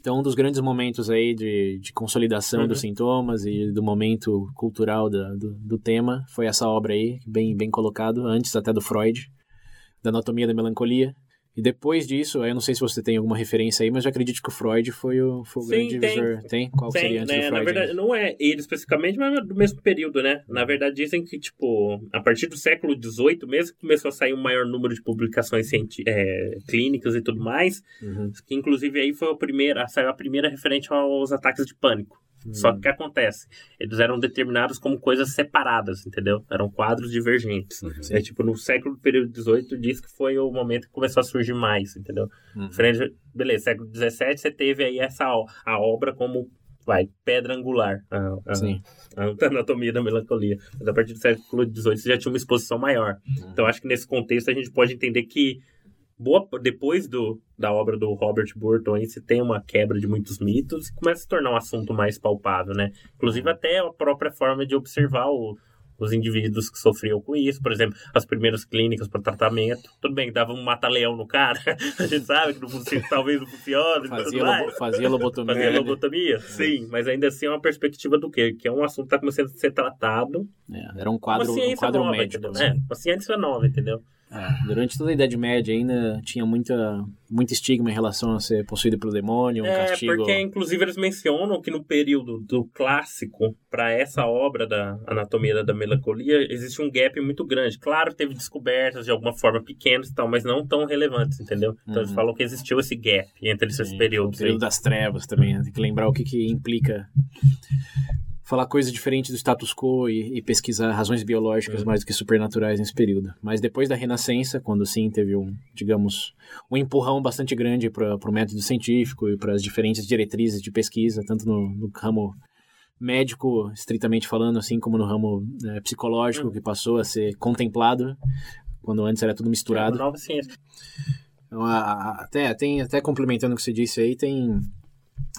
Então, um dos grandes momentos aí de, de consolidação Uhum. dos sintomas e do momento cultural da- do, do tema foi essa obra aí, bem, bem colocado, antes até do Freud, da Anatomia da Melancolia. E depois disso, eu não sei se você tem alguma referência aí, mas eu acredito que o Freud foi o, foi o Sim, grande tem. divisor. Tem? Qual Tem, seria antes né? do Na Freud? verdade, não é ele especificamente, mas é do mesmo período, né? Na verdade, dizem que, tipo, a partir do século XVIII, mesmo que começou a sair um maior número de publicações é, clínicas e tudo mais, Uhum. que inclusive aí foi a primeira, saiu a primeira referente aos ataques de pânico. Só que o que acontece? Eles eram determinados como coisas separadas, entendeu? Eram quadros divergentes. Uhum. É tipo, no século período 18 diz que foi o momento que começou a surgir mais, entendeu? Uhum. Frente, beleza, século 17 você teve aí essa a obra como vai, pedra angular. A, a- Sim. a anatomia da melancolia. Mas a partir do século XVIII você já tinha uma exposição maior. Então acho que nesse contexto a gente pode entender que boa, depois do, da obra do Robert Burton aí você tem uma quebra de muitos mitos e começa a se tornar um assunto mais palpável, né? Inclusive até a própria forma de observar o- os indivíduos que sofriam com isso. Por exemplo, as primeiras clínicas para tratamento. Tudo bem, dava um mata-leão no cara. <laughs> a gente sabe que não funciona, <laughs> talvez não funcione. Fazia, lobo- fazia lobotomia. Fazia né? lobotomia? Sim, mas ainda assim é uma perspectiva do quê? Que é um assunto que está começando a ser tratado. É, era um quadro, uma um quadro nova, médico. entendeu? É, uma ciência nova, entendeu? É, durante toda a Idade Média ainda tinha muita, muito estigma em relação a ser possuído pelo demônio, um é, castigo. porque inclusive eles mencionam que no período do clássico para essa obra da Anatomia da- Melancolia existe um gap muito grande. Claro, teve descobertas de alguma forma pequenas e tal, mas não tão relevantes, entendeu? Então eles Uhum. falam que existiu esse gap entre esses Sim, o períodos. aí. período das trevas também. né? Tem que lembrar o que, que implica falar coisas diferentes do status quo e, e pesquisar razões biológicas Uhum. mais do que supernaturais nesse período. Mas depois da Renascença, quando sim teve um, digamos, um empurrão bastante grande para o método científico e para as diferentes diretrizes de pesquisa, tanto no, no ramo médico, estritamente falando, assim como no ramo eh, psicológico, Uhum. que passou a ser contemplado, quando antes era tudo É misturado. uma nova ciência. Então, Até, tem, até complementando o que você disse aí, tem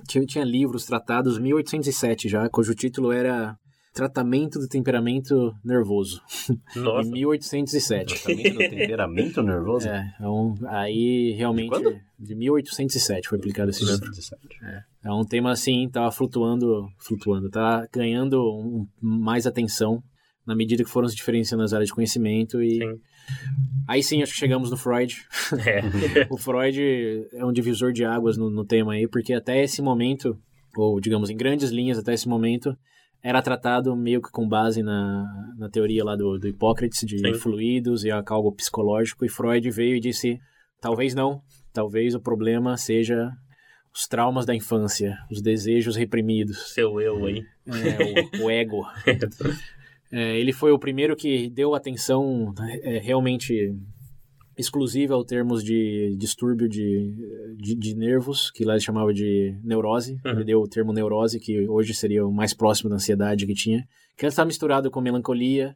tinha, tinha livros tratados em 1807 já, cujo título era Tratamento do Temperamento Nervoso, <laughs> Nossa. em 1807. Também do temperamento nervoso? É, então, aí realmente De quando? de 1807 foi aplicado esse livro. 17. É um tema assim, tava flutuando, flutuando, tá ganhando um- mais atenção na medida que foram se diferenciando as áreas de conhecimento e Sim. Aí sim acho que chegamos no Freud, É. <laughs> o Freud é um divisor de águas no, no tema aí, porque até esse momento, ou digamos em grandes linhas até esse momento, era tratado meio que com base na, na teoria lá do, do Hipócrates de Sim. fluidos e algo psicológico, e Freud veio e disse, talvez não, talvez o problema seja os traumas da infância, os desejos reprimidos, Seu eu aí. é, o, o ego. <laughs> É, ele foi o primeiro que deu atenção é, realmente exclusiva ao termos de distúrbio de, de, de nervos, que lá ele chamava de neurose. Uhum. Ele deu o termo neurose, que hoje seria o mais próximo da ansiedade que tinha. Que está misturado com melancolia.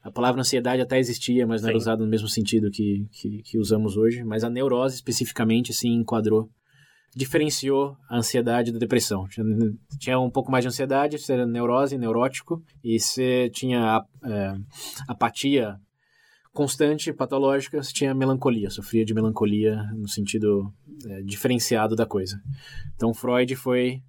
A palavra ansiedade até existia, mas não era usada no mesmo sentido que, que, que usamos hoje. Mas a neurose especificamente se enquadrou diferenciou a ansiedade da depressão. Tinha, um pouco mais de ansiedade, você era neurose, neurótico, e você tinha é, apatia constante, patológica, você tinha melancolia, sofria de melancolia no sentido é, diferenciado da coisa. Então Freud foi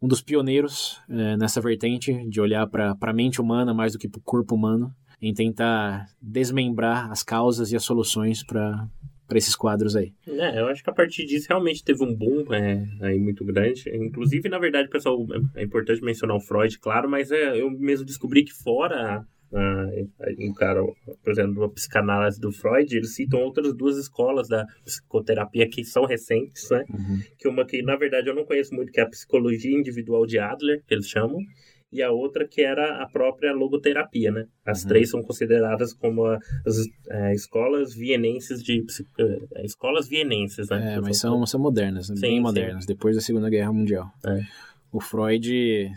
um dos pioneiros é, nessa vertente de olhar para a mente humana mais do que para o corpo humano, em tentar desmembrar as causas e as soluções para para esses quadros aí. É, eu acho que a partir disso realmente teve um boom é, aí muito grande. Inclusive, na verdade, pessoal, é importante mencionar o Freud, claro, mas é, eu mesmo descobri que fora ah, um cara, por exemplo, a psicanálise do Freud, eles citam outras duas escolas da psicoterapia que são recentes, né? Uhum. Que uma que, na verdade, eu não conheço muito, que é a psicologia individual de Adler, que eles chamam, e a outra que era a própria logoterapia, né? As Uhum. três são consideradas como as é, escolas vienenses de é, escolas vienenses, né? É, mas são, são modernas, né? Sim, bem sim. modernas, depois da Segunda Guerra Mundial. É. O Freud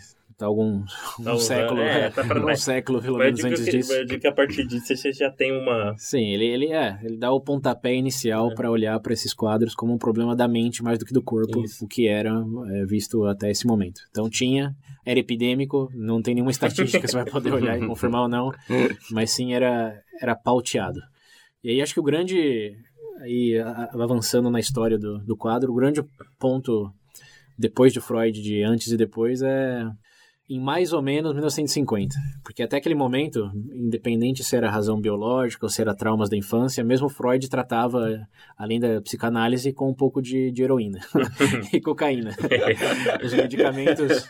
algum um Tá usando- século, é, tá <laughs> um século pelo menos antes que, disso. eu digo que a partir disso você já tem uma. Sim, ele, ele é, ele dá o pontapé inicial É. para olhar para esses quadros como um problema da mente mais do que do corpo, Isso. o que era é, visto até esse momento. Então tinha, era epidêmico, não tem nenhuma estatística que você vai poder olhar e confirmar ou não, <laughs> mas sim era, era pauteado. E aí acho que o grande, aí avançando na história do, do quadro, o grande ponto depois de Freud, de antes e depois, é em mais ou menos 1950. Porque até aquele momento, independente se era razão biológica ou se era traumas da infância, mesmo Freud tratava, além da psicanálise, com um pouco de, de heroína <laughs> e cocaína. <laughs> Os medicamentos,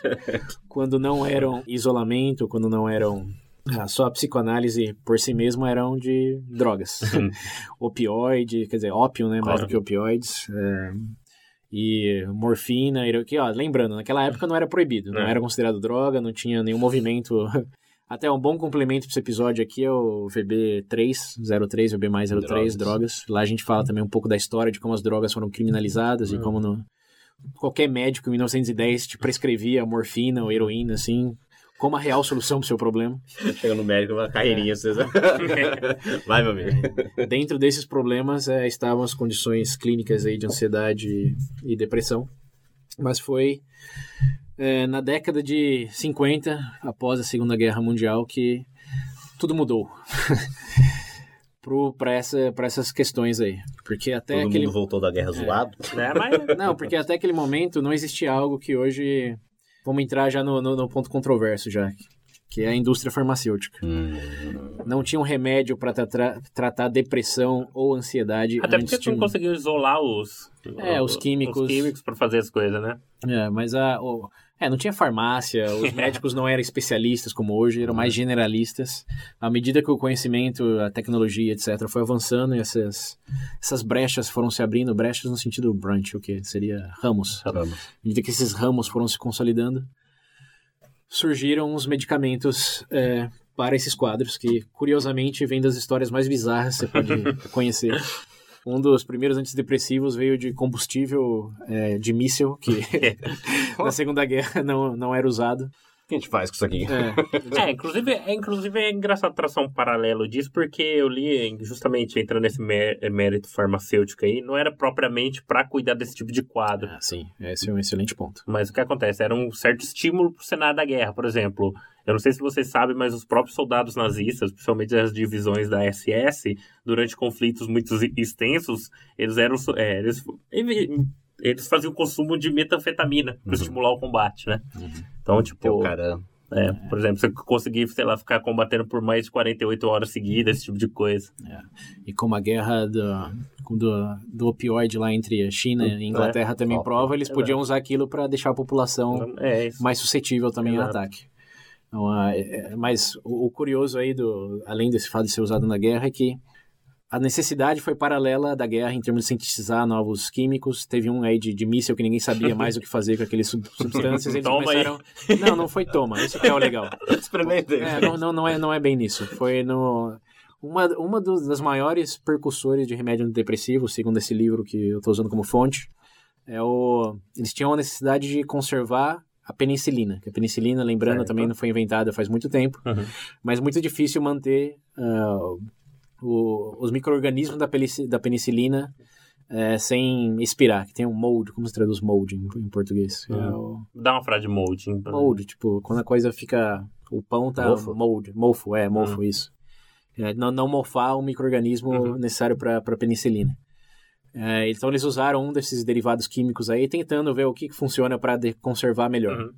quando não eram isolamento, quando não eram ah, só a psicoanálise por si mesmo, eram de drogas. Opioide, quer dizer, ópio, né? Mais Claro. do que opioides. é, e morfina, que, ó, lembrando, naquela época não era proibido, não É. era considerado droga, não tinha nenhum movimento. <laughs> Até um bom complemento para esse episódio aqui é o VB303, VB mais 03, Drogas. drogas. Lá a gente fala também um pouco da história de como as drogas foram criminalizadas e Hum. como no, qualquer médico em 1910 te prescrevia morfina ou heroína, assim, como a real solução para o seu problema. Chega no médico, uma carreirinha, vocês... <laughs> Vai, meu amigo. Dentro desses problemas eh, estavam as condições clínicas aí de ansiedade e, depressão. Mas foi eh, na década de 50, após a Segunda Guerra Mundial, que tudo mudou. <laughs> Para essa, pra essas questões aí. Porque até Todo aquele. mundo voltou da guerra zoado. né? Mas Não, porque até aquele momento não existia algo que hoje. Vamos entrar já no, no, no ponto controverso já. Que é a indústria farmacêutica. Hum. Não tinha um remédio para tratar depressão ou ansiedade. até porque tu não de- conseguiu isolar os, É, os químicos. Os químicos pra fazer as coisas, né? É, mas a, o- é, não tinha farmácia, os <laughs> médicos não eram especialistas como hoje, eram mais generalistas. À medida que o conhecimento, a tecnologia, etc., foi avançando e essas, essas brechas foram se abrindo, brechas no sentido branch, o que seria ramos. À medida que esses ramos foram se consolidando, surgiram os medicamentos é, para esses quadros, que curiosamente vêm das histórias mais bizarras que você pode <laughs> conhecer. Um dos primeiros antidepressivos veio de combustível é, de míssil, que <laughs> na Segunda Guerra não, não era usado. O que a gente faz com isso aqui? É, É, inclusive é, inclusive é engraçado traçar um paralelo disso, porque eu li, justamente entrando nesse mé- mérito farmacêutico aí, não era propriamente pra cuidar desse tipo de quadro. ah, sim, esse é um excelente ponto. Mas o que acontece? Era um certo estímulo pro cenário da guerra. Por exemplo, eu não sei se vocês sabem, mas os próprios soldados nazistas, principalmente as divisões da SS, durante conflitos muito extensos, eles eram. é, eles, eles faziam consumo de metanfetamina para estimular o combate, né? Então, tipo. Cara... É, por exemplo, você conseguir, sei lá, ficar combatendo por mais de 48 horas seguidas, esse tipo de coisa. E como a guerra do, do, do opioide lá entre a China e a Inglaterra também Ó, prova, eles podiam usar aquilo para deixar a população É mais suscetível também ao ataque. Então, ah, é- é- mas o, curioso aí, do, além desse fato de ser usado na guerra, é que a necessidade foi paralela da guerra em termos de sintetizar novos químicos. Teve um aí de, de míssil que ninguém sabia mais o que fazer com aqueles sub- substâncias. Eles Toma aí. começaram... Não, não foi toma. Isso que é o legal. É, não, não, não, é, não é bem nisso. Foi no... Uma, uma dos- das maiores percussores de remédio antidepressivo, segundo esse livro que eu estou usando como fonte, é o... Eles tinham a necessidade de conservar a penicilina. Que a penicilina, lembrando, Certo. também não foi inventada faz muito tempo, Uhum. mas muito difícil manter ah, o- os micro-organismos da, da penicilina eh, sem expirar, que tem um mold, como se traduz mold em, em português? É Hum. o Dá uma frase de molding. mold, tipo, quando a coisa fica, o pão tá Mofo? mold, mofo, é, mofo, isso. É, não, não mofar o micro-organismo Uhum. necessário para penicilina. É, então eles usaram um desses derivados químicos aí, tentando ver o que, que funciona para conservar melhor. Uhum.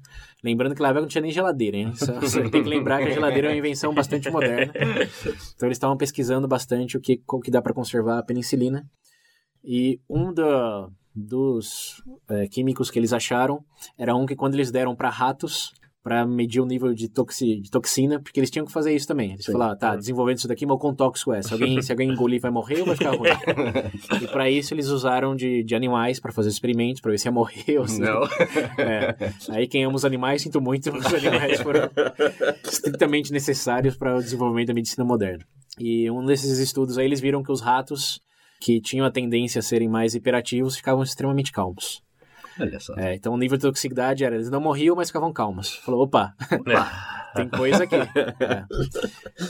Lembrando que lá não tinha nem geladeira, hein? Só- Você tem que lembrar que a geladeira é uma invenção bastante moderna. <laughs> Então eles estavam pesquisando bastante o que, o que dá para conservar a penicilina. E um da- dos é, químicos que eles acharam era um que quando eles deram para ratos para medir o nível de, toxi, de toxina, porque eles tinham que fazer isso também. Eles Sim. falaram, tá, desenvolvendo isso daqui, mas o quão tóxico é? Se alguém, se alguém engolir, vai morrer ou vai ficar ruim? <laughs> e para isso eles usaram de, de animais para fazer experimentos, para ver se ia morrer ou se Não. <laughs> é. Aí quem ama os animais, sinto muito, os animais foram <laughs> estritamente necessários para o desenvolvimento da medicina moderna. E um desses estudos aí, eles viram que os ratos que tinham a tendência a serem mais hiperativos ficavam extremamente calmos. Olha só. É, então o nível de toxicidade era, eles não morriam, mas ficavam calmos. Falou, opa, É. <laughs> tem coisa aqui. É.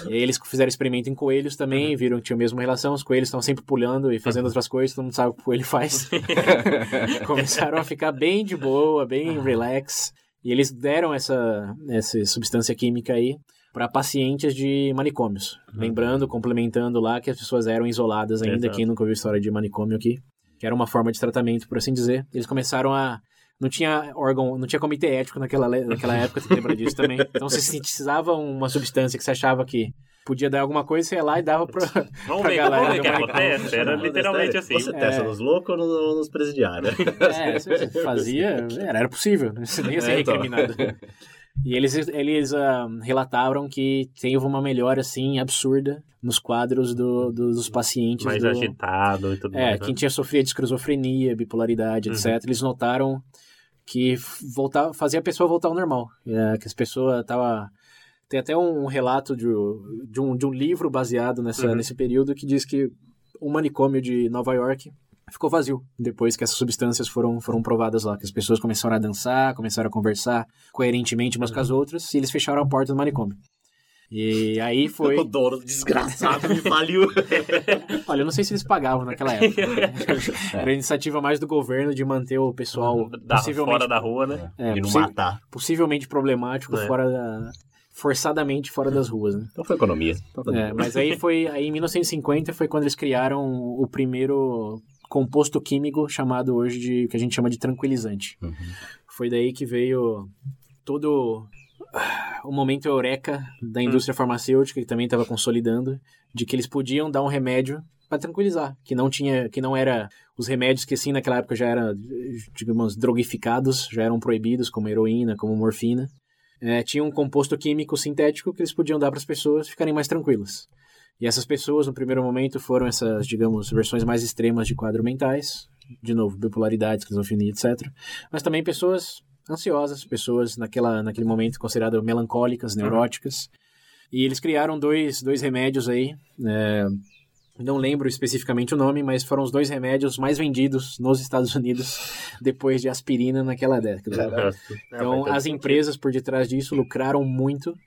E aí eles fizeram experimento em coelhos também, viram que tinha a mesma relação, os coelhos estavam sempre pulando e fazendo outras coisas, todo mundo sabe o que o coelho faz. <laughs> Começaram a ficar bem de boa, bem relax, e eles deram essa, essa substância química aí para pacientes de manicômios. Lembrando, complementando lá que as pessoas eram isoladas ainda, Exato. quem nunca ouviu história de manicômio aqui, que era uma forma de tratamento, por assim dizer. Eles começaram a não tinha órgão, não tinha comitê ético naquela, naquela época, você lembra disso também. <laughs> Então você sintetizava uma substância que você achava que podia dar alguma coisa, você ia lá e dava pra. Vamos <laughs> pra ver, galera vamos ver o que acontece. Era literalmente assim. Você testa É. nos loucos ou no- nos presidiários? É, você fazia. Era, era possível, né? você nem ia ser É, então. recriminado. <laughs> E eles, eles uh, relataram que teve uma melhora, assim, absurda nos quadros do, do dos pacientes. Mais do... agitado e tudo É, mais. né? quem tinha sofrido de esquizofrenia, bipolaridade, Uhum. etc., eles notaram que voltar, fazia a pessoa voltar ao normal. É, que as pessoas tava Tem até um relato de, de, um, de um livro baseado nessa, Uhum. nesse período que diz que um manicômio de Nova York ficou vazio depois que essas substâncias foram, foram provadas lá, que as pessoas começaram a dançar, começaram a conversar coerentemente umas com as outras, e eles fecharam a porta do manicômio. E aí <laughs> foi... O dono desgraçado me faliu. <laughs> Olha, eu não sei se eles pagavam naquela época. <laughs> Era a iniciativa mais do governo de manter o pessoal da, possivelmente, fora da rua, né? é, de não matar. possivelmente problemático É. fora da... forçadamente fora das ruas, né? Então foi economia. É, mas aí foi aí em 1950 foi quando eles criaram o primeiro composto químico chamado hoje de que a gente chama de tranquilizante. Uhum. Foi daí que veio todo o momento eureka da indústria farmacêutica que também estava consolidando de que eles podiam dar um remédio para tranquilizar, que não tinha, que não era os remédios que assim naquela época já eram, digamos, drogificados, já eram proibidos, como heroína, como morfina. É, tinha um composto químico sintético que eles podiam dar para as pessoas ficarem mais tranquilas. E essas pessoas, no primeiro momento, foram essas, digamos, versões mais extremas de quadros mentais, de novo, bipolaridade, esquizofrenia, etc. Mas também pessoas ansiosas, pessoas naquela, naquele momento consideradas melancólicas, neuróticas. E eles criaram dois, dois remédios aí, é, não lembro especificamente o nome, mas foram os dois remédios mais vendidos nos Estados Unidos <laughs> depois de aspirina naquela década. Então, as empresas por detrás disso lucraram muito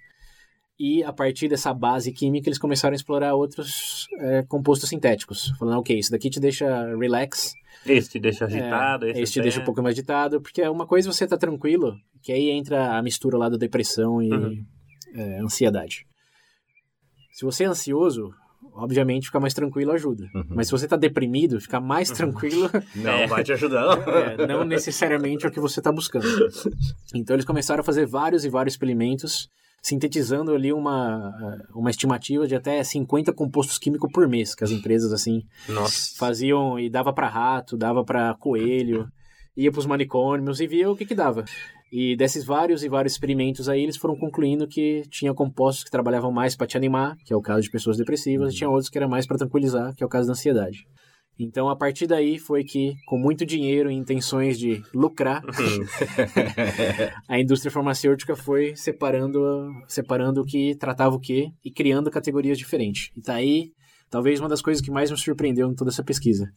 e a partir dessa base química eles começaram a explorar outros é, compostos sintéticos. Falando, ok, isso daqui te deixa relax, Esse te deixa agitado, é, esse, esse te deixa um pouco mais agitado, porque é uma coisa você tá tranquilo, que aí entra a mistura lá da depressão e Uhum. é, ansiedade. Se você é ansioso, obviamente ficar mais tranquilo ajuda. Uhum. Mas se você tá deprimido, ficar mais tranquilo <laughs> Não É. vai te ajudar. é, não necessariamente é o que você está buscando. <laughs> Então eles começaram a fazer vários e vários experimentos, sintetizando ali uma, uma estimativa de até 50 compostos químicos por mês, que as empresas assim Nossa. faziam e dava para rato, dava para coelho, ia para os manicômios e via o que que dava. E desses vários e vários experimentos aí, eles foram concluindo que tinha compostos que trabalhavam mais para te animar, que é o caso de pessoas depressivas, e tinha outros que era mais para tranquilizar, que é o caso da ansiedade. Então, a partir daí foi que, com muito dinheiro e intenções de lucrar, <laughs> a indústria farmacêutica foi separando, separando o que tratava o que e criando categorias diferentes. E tá aí, talvez uma das coisas que mais me surpreendeu em toda essa pesquisa.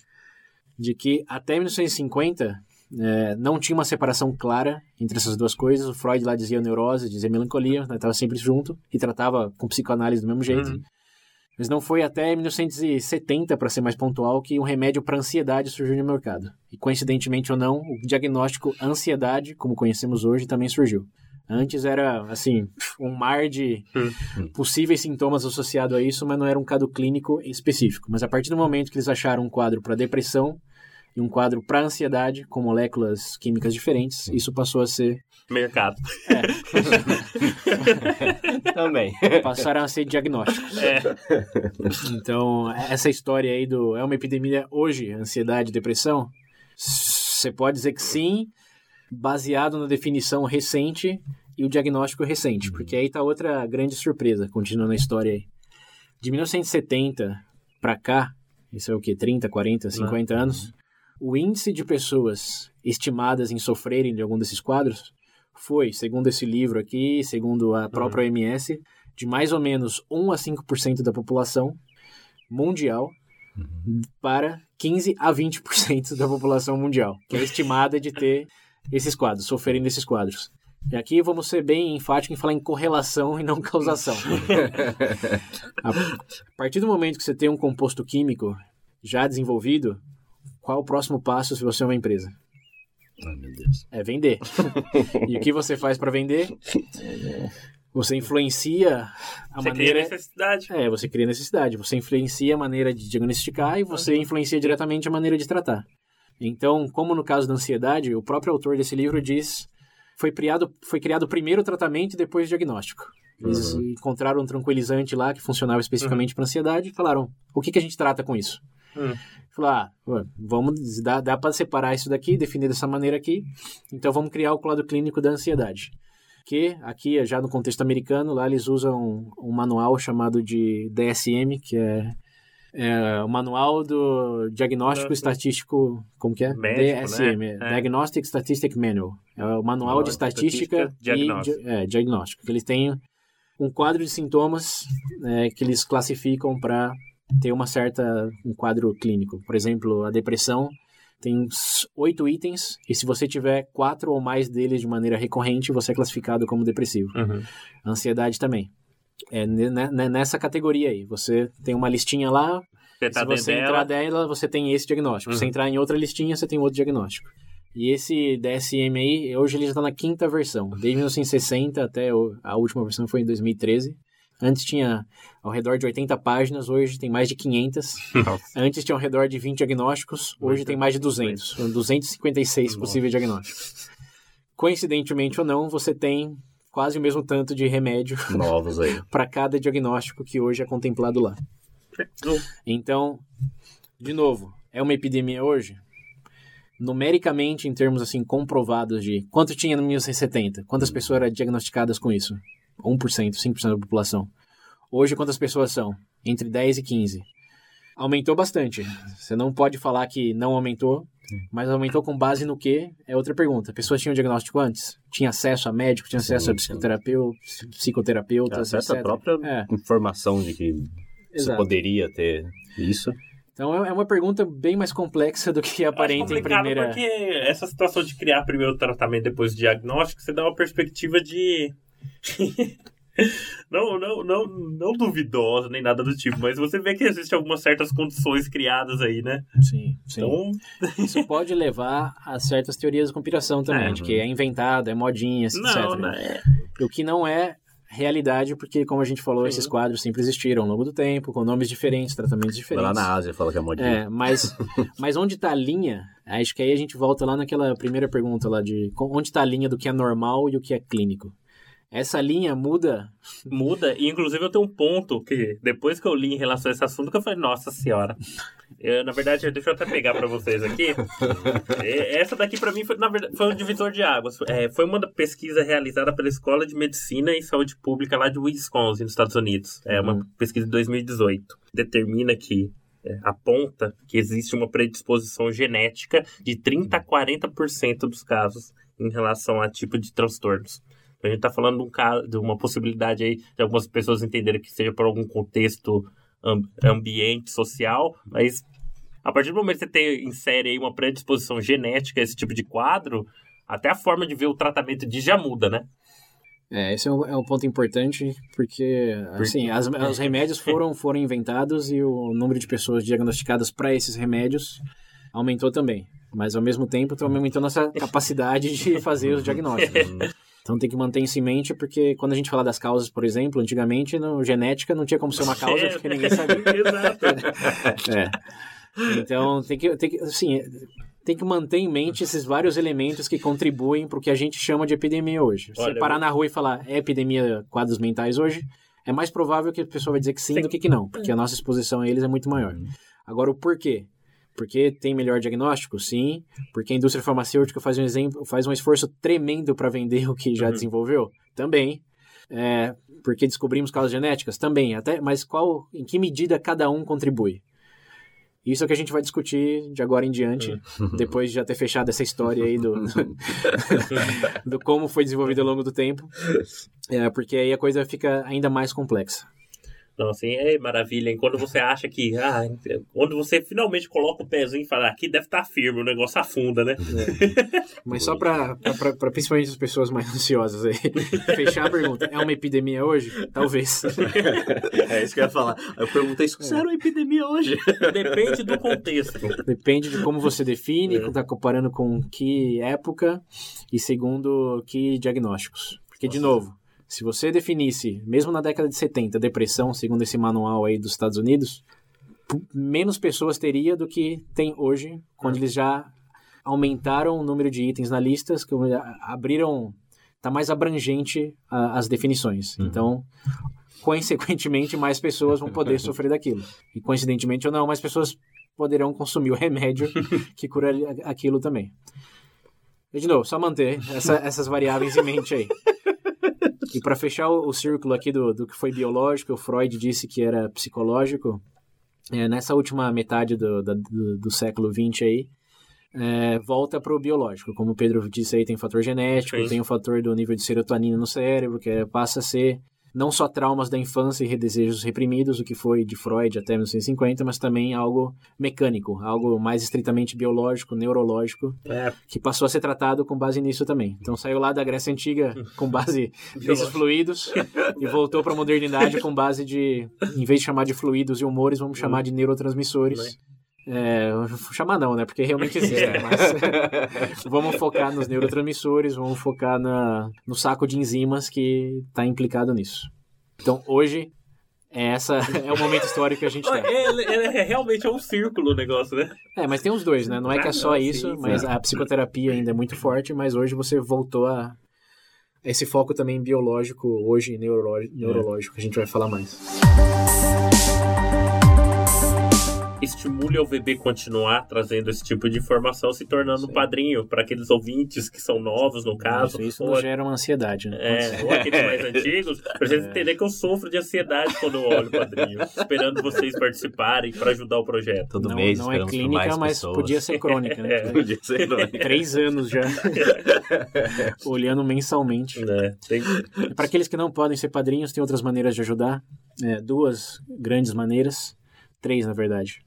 De que até 1950 é, não tinha uma separação clara entre essas duas coisas. O Freud lá dizia neurose, dizia melancolia, estava sempre junto e tratava com psicoanálise do mesmo jeito. Uhum. Mas não foi até 1970, para ser mais pontual, que um remédio para ansiedade surgiu no mercado. E coincidentemente ou não, o diagnóstico ansiedade, como conhecemos hoje, também surgiu. Antes era, assim, um mar de possíveis sintomas associados a isso, mas não era um caso clínico específico. Mas a partir do momento que eles acharam um quadro para depressão e um quadro para ansiedade, com moléculas químicas diferentes, isso passou a ser Mercado. <laughs> Também. passaram a ser diagnósticos. É. Então, essa história aí do é uma epidemia hoje, ansiedade, depressão, você pode dizer que sim, baseado na definição recente e o diagnóstico recente, porque aí tá outra grande surpresa, continuando a história aí. De 1970 para cá, isso é o que 30, 40, 50 anos, o índice de pessoas estimadas em sofrerem de algum desses quadros foi, segundo esse livro aqui, segundo a própria OMS, de mais ou menos 1 a 5% da população mundial para 15 a 20% da população mundial, que é estimada de ter esses quadros, sofrerem desses quadros. E aqui vamos ser bem enfáticos em falar em correlação e não causação. <laughs> a partir do momento que você tem um composto químico já desenvolvido, qual o próximo passo se você é uma empresa? Ai, meu Deus. É vender. e o que você faz para vender? Você influencia a Você maneira. cria necessidade. É, você cria necessidade. Você influencia a maneira de diagnosticar e você influencia diretamente a maneira de tratar. Então, como no caso da ansiedade, o próprio autor desse livro diz foi criado foi criado primeiro o tratamento e depois o diagnóstico. Eles encontraram um tranquilizante lá que funcionava especificamente para ansiedade e falaram: o que, que a gente trata com isso? Hum. Falou, ah, vamos, dá, dá para separar isso daqui, definir dessa maneira aqui, então vamos criar o quadro clínico da ansiedade. que aqui, já no contexto americano, lá eles usam um manual chamado de DSM, que é, é o Manual do Diagnóstico Estatístico, como que é? Médico, DSM, né? É. Diagnostic Statistic Manual. É o Manual de Estatística, Estatística, Diagnóstico. e di- é, Diagnóstico. que Eles têm um quadro de sintomas é, que eles classificam para ter uma certa um quadro clínico. Por exemplo, a depressão tem oito itens e se você tiver quatro ou mais deles de maneira recorrente, você é classificado como depressivo. Uhum. A ansiedade também. É ne- ne- nessa categoria aí. Você tem uma listinha lá, Você tá se você entrar dela, você tem esse diagnóstico. Se Uhum. entrar em outra listinha, você tem outro diagnóstico. E esse DSM aí, hoje ele já está na quinta versão. Desde 1960 até a última versão foi em 2013. Antes tinha ao redor de 80 páginas, hoje tem mais de 500. Nossa. Antes tinha ao redor de 20 diagnósticos, hoje Hoje tem mais de 200. São 256 Nossa. possíveis diagnósticos. Coincidentemente ou não, você tem quase o mesmo tanto de remédio <laughs> Novos aí. para cada diagnóstico que hoje é contemplado lá. Então, de novo, é uma epidemia hoje? Numericamente, em termos assim comprovados de quanto tinha no 1970, quantas pessoas eram diagnosticadas com isso? 1%, 5% da população. Hoje, quantas pessoas são? Entre 10 e 15. Aumentou bastante. Você não pode falar que não aumentou, mas aumentou com base no que? É outra pergunta. Pessoas tinham diagnóstico antes? Tinha acesso a médico, tinha acesso Sim, a psicoterapeuta, psicoterapeutas, Acesso à etc. própria É, informação de que você exato. poderia ter isso. Então é é uma pergunta bem mais complexa do que aparenta em primeira. porque essa situação de criar primeiro o tratamento depois o diagnóstico, você dá uma perspectiva de. <laughs> não, não, não, não duvidosa nem nada do tipo, mas você vê que existem algumas certas condições criadas aí, né? Sim, sim. Então, Isso <laughs> pode levar a certas teorias de conspiração também, É. de que é inventado, é modinha, etc. não, né? O que não é realidade, porque, como a gente falou, Sim. esses quadros sempre existiram ao longo do tempo, com nomes diferentes, tratamentos Vai diferentes. lá na Ásia fala que é modinha. É, mas, <laughs> mas onde está a linha? Acho que aí a gente volta lá naquela primeira pergunta lá de onde está a linha do que é normal e o que é clínico. Essa linha muda Muda, e inclusive eu tenho um ponto que depois que eu li em relação a esse assunto, que eu falei, nossa senhora. Eu, na verdade, deixa eu até pegar pra vocês aqui. <laughs> É, Essa daqui pra mim foi, na verdade, foi um divisor de águas. É, foi uma pesquisa realizada pela Escola de Medicina e Saúde Pública lá de Wisconsin, nos Estados Unidos. É uma Uhum. pesquisa de 2018. Determina que é, aponta que existe uma predisposição genética de 30 a 40% dos casos em relação a tipo de transtornos. A gente tá falando de, um caso, de uma possibilidade aí de algumas pessoas entenderem que seja por algum contexto am- ambiente, social, mas a partir do momento que você tem, insere aí uma predisposição genética a esse tipo de quadro, até a forma de ver o tratamento disso já muda, né? É, esse é um, é um ponto importante, porque, assim, as, os remédios foram, <laughs> foram inventados e o número de pessoas diagnosticadas para esses remédios aumentou também. Mas, ao mesmo tempo, também aumentou nossa <laughs> capacidade de fazer os diagnósticos. <laughs> Então, tem que manter isso em mente, porque quando a gente fala das causas, por exemplo, antigamente, no genética não tinha como ser uma <laughs> causa, porque ninguém sabia. <laughs> Exato. <laughs> É. Então, tem que, tem que, assim, tem que manter em mente esses vários elementos que contribuem para o que a gente chama de epidemia hoje. Se Olha, você parar eu- na rua e falar, é epidemia quadros mentais hoje, é mais provável que a pessoa vai dizer que sim, Sim. do que que não, porque a nossa exposição a eles é muito maior. Agora, o porquê? Porque tem melhor diagnóstico? Sim. Porque a indústria farmacêutica faz um, exemplo, faz um esforço tremendo para vender o que já Uhum. desenvolveu? Também. É, porque descobrimos causas genéticas? Também. Até, mas qual, em que medida cada um contribui? Isso é o que a gente vai discutir de agora em diante, depois de já ter fechado essa história aí do, <laughs> <laughs> do como foi desenvolvido ao longo do tempo. É, porque aí a coisa fica ainda mais complexa. Não, assim, é maravilha. hein? Quando você acha que. <laughs> Ah, quando você finalmente coloca o pezinho e fala, "Ah, aqui deve estar firme, o negócio afunda, né? <laughs> Mas só para principalmente as pessoas mais <laughs> ansiosas aí, fechar a pergunta: é uma epidemia hoje? Talvez. É isso que eu ia falar. Eu perguntei se era uma epidemia hoje. Depende do contexto. Depende de como você define, está comparando com que época e segundo que diagnósticos. Porque, de novo, se você definisse, mesmo na década de 70, depressão, segundo esse manual aí dos Estados Unidos, menos pessoas teria do que tem hoje, quando eles já aumentaram o número de itens na lista, que abriram, tá mais abrangente a- as definições. Então, consequentemente, mais pessoas vão poder <laughs> sofrer daquilo. E coincidentemente ou não, mais pessoas poderão consumir o remédio <laughs> que cura aquilo também. E, de novo, só manter essa- essas variáveis em mente aí. <laughs> E para fechar o, o, círculo aqui do, do que foi biológico, o Freud disse que era psicológico. É, nessa última metade do, do, do século XX aí, é, volta para o biológico. Como o Pedro disse aí, tem o fator genético, Sim. tem o fator do nível de serotonina no cérebro, que é, passa a ser não só traumas da infância e desejos reprimidos, o que foi de Freud até 1950, mas também algo mecânico, algo mais estritamente biológico, neurológico, é. que passou a ser tratado com base nisso também. Então saiu lá da Grécia Antiga <laughs> com base nesses fluidos e voltou para a modernidade com base de, em vez de chamar de fluidos e humores, vamos chamar de neurotransmissores. É, chamar não, né? Porque realmente <laughs> existe. É. Mas <laughs> vamos focar nos neurotransmissores, vamos focar na, no saco de enzimas que está implicado nisso. Então, hoje, é essa <laughs> é o momento histórico que a gente tem. É, é, realmente é um círculo o negócio, né? É, mas tem os dois, né? Não é que é só isso, mas a psicoterapia ainda é muito forte, mas hoje você voltou a esse foco também biológico, hoje neurológico, que a gente vai falar mais estimule ao VB continuar trazendo esse tipo de informação, se tornando Sim. padrinho para aqueles ouvintes que são novos, no caso. Isso, isso ou, gera uma ansiedade, né? É, ou aqueles mais <laughs> antigos, vocês é. entenderem que eu sofro de ansiedade quando eu olho o padrinho, esperando vocês participarem para ajudar o projeto. Todo não, mês, não é clínica, mas pessoas. podia ser crônica, né? <laughs> É. Podia ser crônica. Três anos já. <laughs> Olhando mensalmente. É, tem... Para aqueles que não podem ser padrinhos, tem outras maneiras de ajudar. É, duas grandes maneiras. Três, na verdade.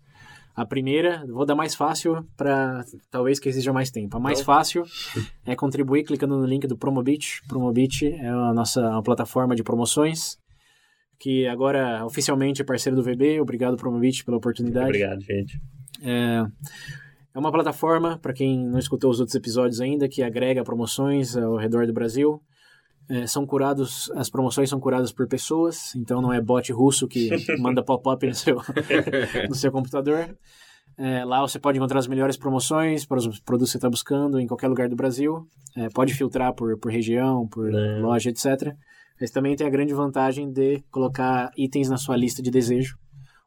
A primeira, vou dar mais fácil para talvez que exija mais tempo. A mais Não. fácil <laughs> é contribuir clicando no link do Promobit. Promobit é a nossa uma plataforma de promoções que agora oficialmente é parceiro do VB. Obrigado Promobit pela oportunidade. Muito obrigado, gente. É, é uma plataforma, para quem não escutou os outros episódios ainda, que agrega promoções ao redor do Brasil. É, são curados, as promoções são curadas por pessoas, então não é bot russo que <laughs> manda pop-up no seu, <laughs> no seu computador. É, lá você pode encontrar as melhores promoções para os produtos que você está buscando em qualquer lugar do Brasil. É, pode filtrar por, por região, por é. loja, etc. Mas também tem a grande vantagem de colocar itens na sua lista de desejo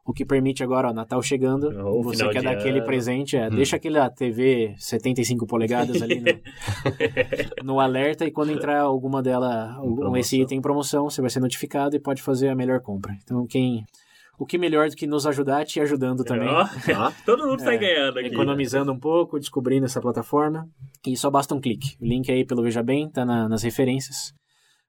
o que permite agora, ó, Natal chegando, o você quer dar aquele presente, é, hum. deixa aquela TV 75 polegadas ali no, <laughs> no, alerta e quando entrar alguma dela, um, esse item em promoção, você vai ser notificado e pode fazer a melhor compra. Então, quem... O que melhor do que nos ajudar te ajudando também. Oh, todo mundo está é, ganhando aqui. Economizando um pouco, descobrindo essa plataforma. E só basta um clique. O link aí pelo Veja Bem, tá na, nas referências.